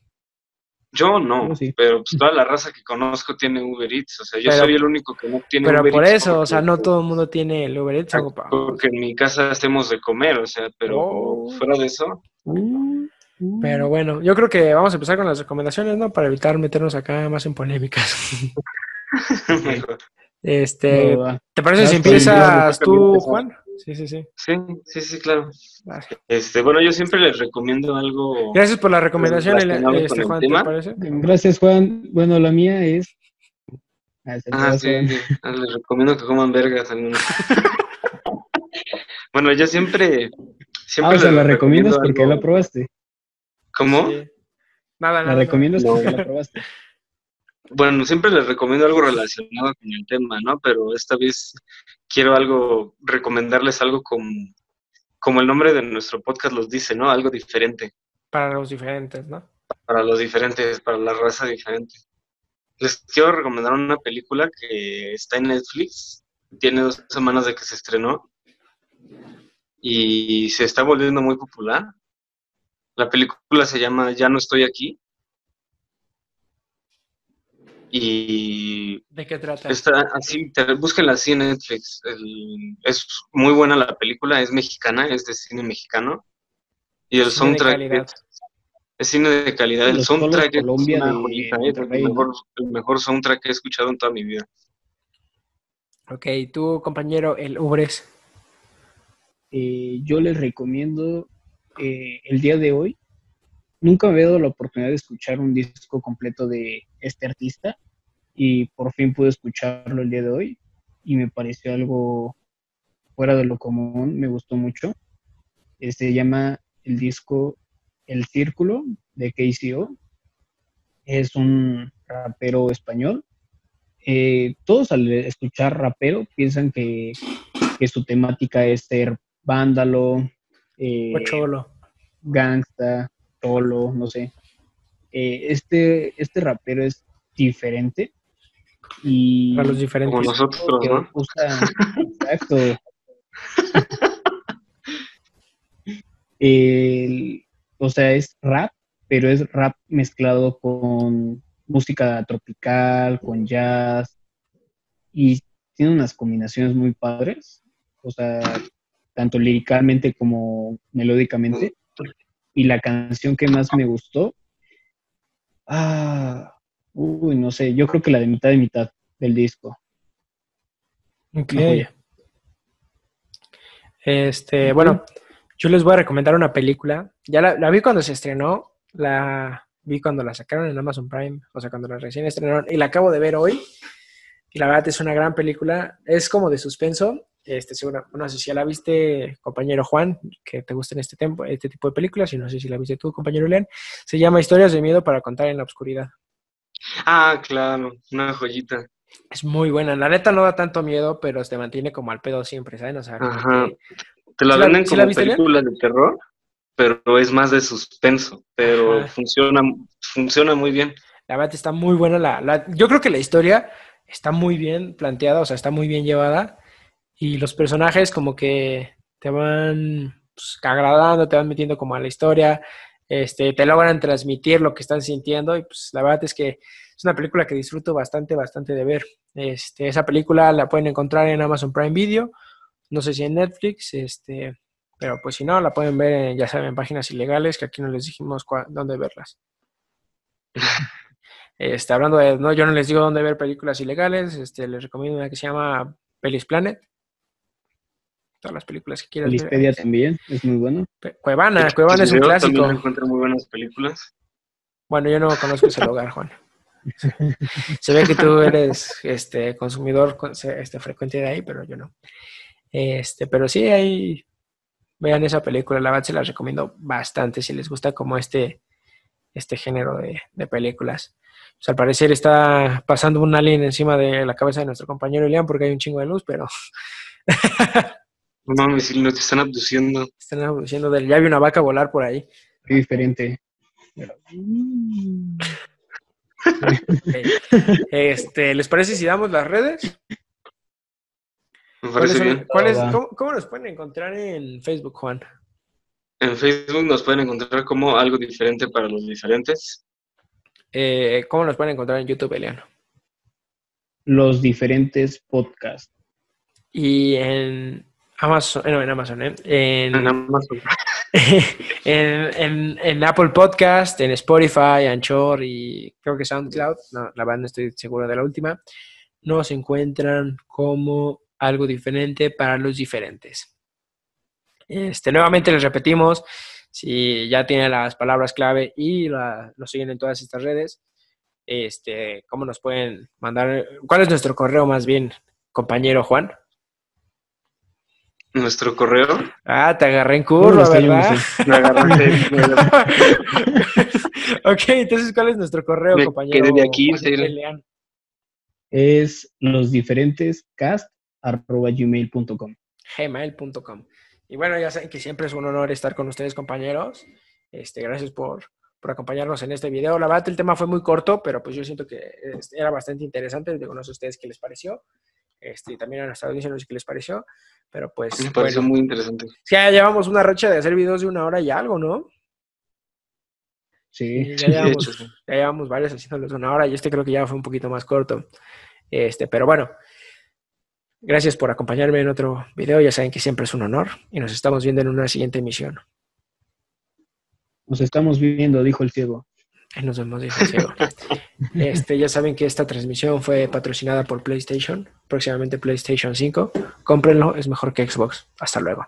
Yo no, sí. pero pues toda la raza que conozco tiene Uber Eats. O sea, yo Pero- soy el único que no tiene Pero Uber por Eats eso, o sea, no todo el mundo tiene el Uber Eats. Porque en mi casa hacemos de comer, o sea, pero Oh. fuera de eso, Uh, uh. Pero bueno, yo creo que vamos a empezar con las recomendaciones, ¿no? Para evitar meternos acá más en polémicas. mejor. Este, No. ¿te parece si Ya estoy, empiezas tú, Juan? Sí, sí, sí. Sí, sí, sí, claro. Este, bueno, yo siempre les recomiendo algo. Gracias por la recomendación, Relacionado con este, el Juan, ¿te parece? Gracias, Juan. Bueno, la mía es. Ah, Ah, sí, sí. Ah, les recomiendo que coman vergas. al menos. bueno, yo siempre. Ah, o sea, la recomiendas recomiendo porque ya la algo- probaste. ¿Cómo? Sí. Nada, La nada. recomiendas No. porque la probaste. Bueno, siempre les recomiendo algo relacionado con el tema, ¿no? Pero esta vez quiero algo, recomendarles algo como, como el nombre de nuestro podcast los dice, ¿no? Algo diferente, Para los diferentes, ¿no? para los diferentes, para la raza diferente. Les quiero recomendar una película que está en Netflix, tiene dos semanas de que se estrenó y se está volviendo muy popular. La película se llama Ya no estoy aquí. Y ¿De qué trata? Está así, te, búsquenla así en Netflix. El- es muy buena la película, es mexicana, es de cine mexicano. Y el Cine de soundtrack es, es cine de calidad. El soundtrack es Colombia una de ¿eh? El, mejor, el mejor soundtrack que he escuchado en toda mi vida. Ok, tú, compañero, el Ubres. Eh, yo les recomiendo eh, el día de hoy. Nunca me había dado la oportunidad de escuchar un disco completo de este artista y por fin pude escucharlo el día de hoy y me pareció algo fuera de lo común, me gustó mucho. Eh, se llama el disco El Círculo de KCO. Es un rapero español. Eh, todos al escuchar rapero piensan que, que su temática es ser vándalo, eh, Cholo. gangsta, cholo, no sé. Eh, este, este rapero es diferente y Para los Como diferentes. nosotros, que ¿no? usa- exacto. El- o sea, es rap, pero es rap mezclado con música tropical, con jazz, y tiene unas combinaciones muy padres, o sea, tanto líricamente como melódicamente. Y la canción que más me gustó, ah, uy, no sé, yo creo que la de mitad de mitad del disco. Ok. Una joya. Este, bueno, yo les voy a recomendar una película. Ya la, la vi cuando se estrenó, la vi cuando la sacaron en Amazon Prime, o sea, cuando la recién estrenaron, y la acabo de ver hoy. Y la verdad es una gran película. Es como de suspenso. Este, seguro, no sé si ya la viste, compañero Juan, que te gusten este, tempo, este tipo de películas, y no sé si la viste tú, compañero León. Se llama Historias de miedo para contar en la oscuridad. Ah, claro, una joyita. Es muy buena. La neta no da tanto miedo, pero te mantiene como al pedo siempre, ¿saben? O sea, como Ajá. que- ¿Te la ¿Sí la- venden sí la como bien? película de terror? pero es más de suspenso, pero funciona, funciona muy bien. La verdad está muy buena. La, yo creo que la historia está muy bien planteada, o sea, está muy bien llevada. Y los personajes como que te van pues, agradando, te van metiendo como a la historia, este, te logran transmitir lo que están sintiendo. Y pues la verdad es que es una película que disfruto bastante, bastante de ver. Este, esa película la pueden encontrar en Amazon Prime Video, no sé si en Netflix, este, pero pues si no, la pueden ver, en, ya saben, en páginas ilegales, que aquí no les dijimos dónde verlas. Este, hablando de, no, yo no les digo dónde ver películas ilegales, este, les recomiendo una que se llama Pelis Planet. Todas las películas que quieras Pelispedia también, es muy bueno. Cuevana, Cuevana es un clásico. También encuentro muy buenas películas. Bueno, yo no conozco ese lugar, Juan. Se ve que tú eres este consumidor este, frecuente de ahí, pero yo no. Este, pero sí, ahí vean esa película, la verdad se la recomiendo bastante si les gusta como este, este género de, de películas. Pues, al parecer está pasando un alien encima de la cabeza de nuestro compañero Elian porque hay un chingo de luz, pero... no mames, no te están abduciendo. Están abduciendo del... Ya vi una vaca volar por ahí. Qué diferente. Este, ¿Les parece si damos las redes? Me parece bien. cómo, cómo, nos pueden encontrar en Facebook, Juan? En Facebook nos pueden encontrar como algo diferente para los diferentes. Eh, ¿Cómo nos pueden encontrar en YouTube, Eliano? Los diferentes podcasts. Y en Amazon, no, en Amazon, ¿eh? En, en Amazon. en, en, Apple Podcast, en Spotify, Anchor y creo que SoundCloud, no, la banda estoy seguro de la última, nos encuentran como algo diferente para los diferentes. Este, nuevamente les repetimos, si ya tienen las palabras clave y la, nos siguen en todas estas redes, este, ¿cómo nos pueden mandar? ¿Cuál es nuestro correo más bien, compañero Juan? Nuestro correo. Ah, te agarré en curva, ¿verdad? Me agarré. ok, entonces, ¿cuál es nuestro correo, compañero? de aquí, Es los diferentes cast gmail.com. Gmail.com. Y bueno, ya saben que siempre es un honor estar con ustedes, compañeros. Este, gracias por, por acompañarnos en este video. La verdad, el tema fue muy corto, pero pues yo siento que este, era bastante interesante. Digo, no sé a ustedes qué les pareció. Este, y también a nuestra audiencia no sé qué les pareció. Pero pues. Me pareció muy interesante. Ya llevamos una racha de hacer videos de una hora y algo, ¿no? Sí, ya llevamos, ya llevamos varios haciéndolos de una hora y este creo que ya fue un poquito más corto. Este, pero bueno, Gracias por acompañarme en otro video. Ya saben que siempre es un honor y nos estamos viendo en una siguiente emisión. Nos estamos viendo, dijo el ciego. Nos vemos, ciego. Este, ya saben que esta transmisión fue patrocinada por PlayStation, próximamente PlayStation 5. Cómprenlo, es mejor que Xbox. Hasta luego.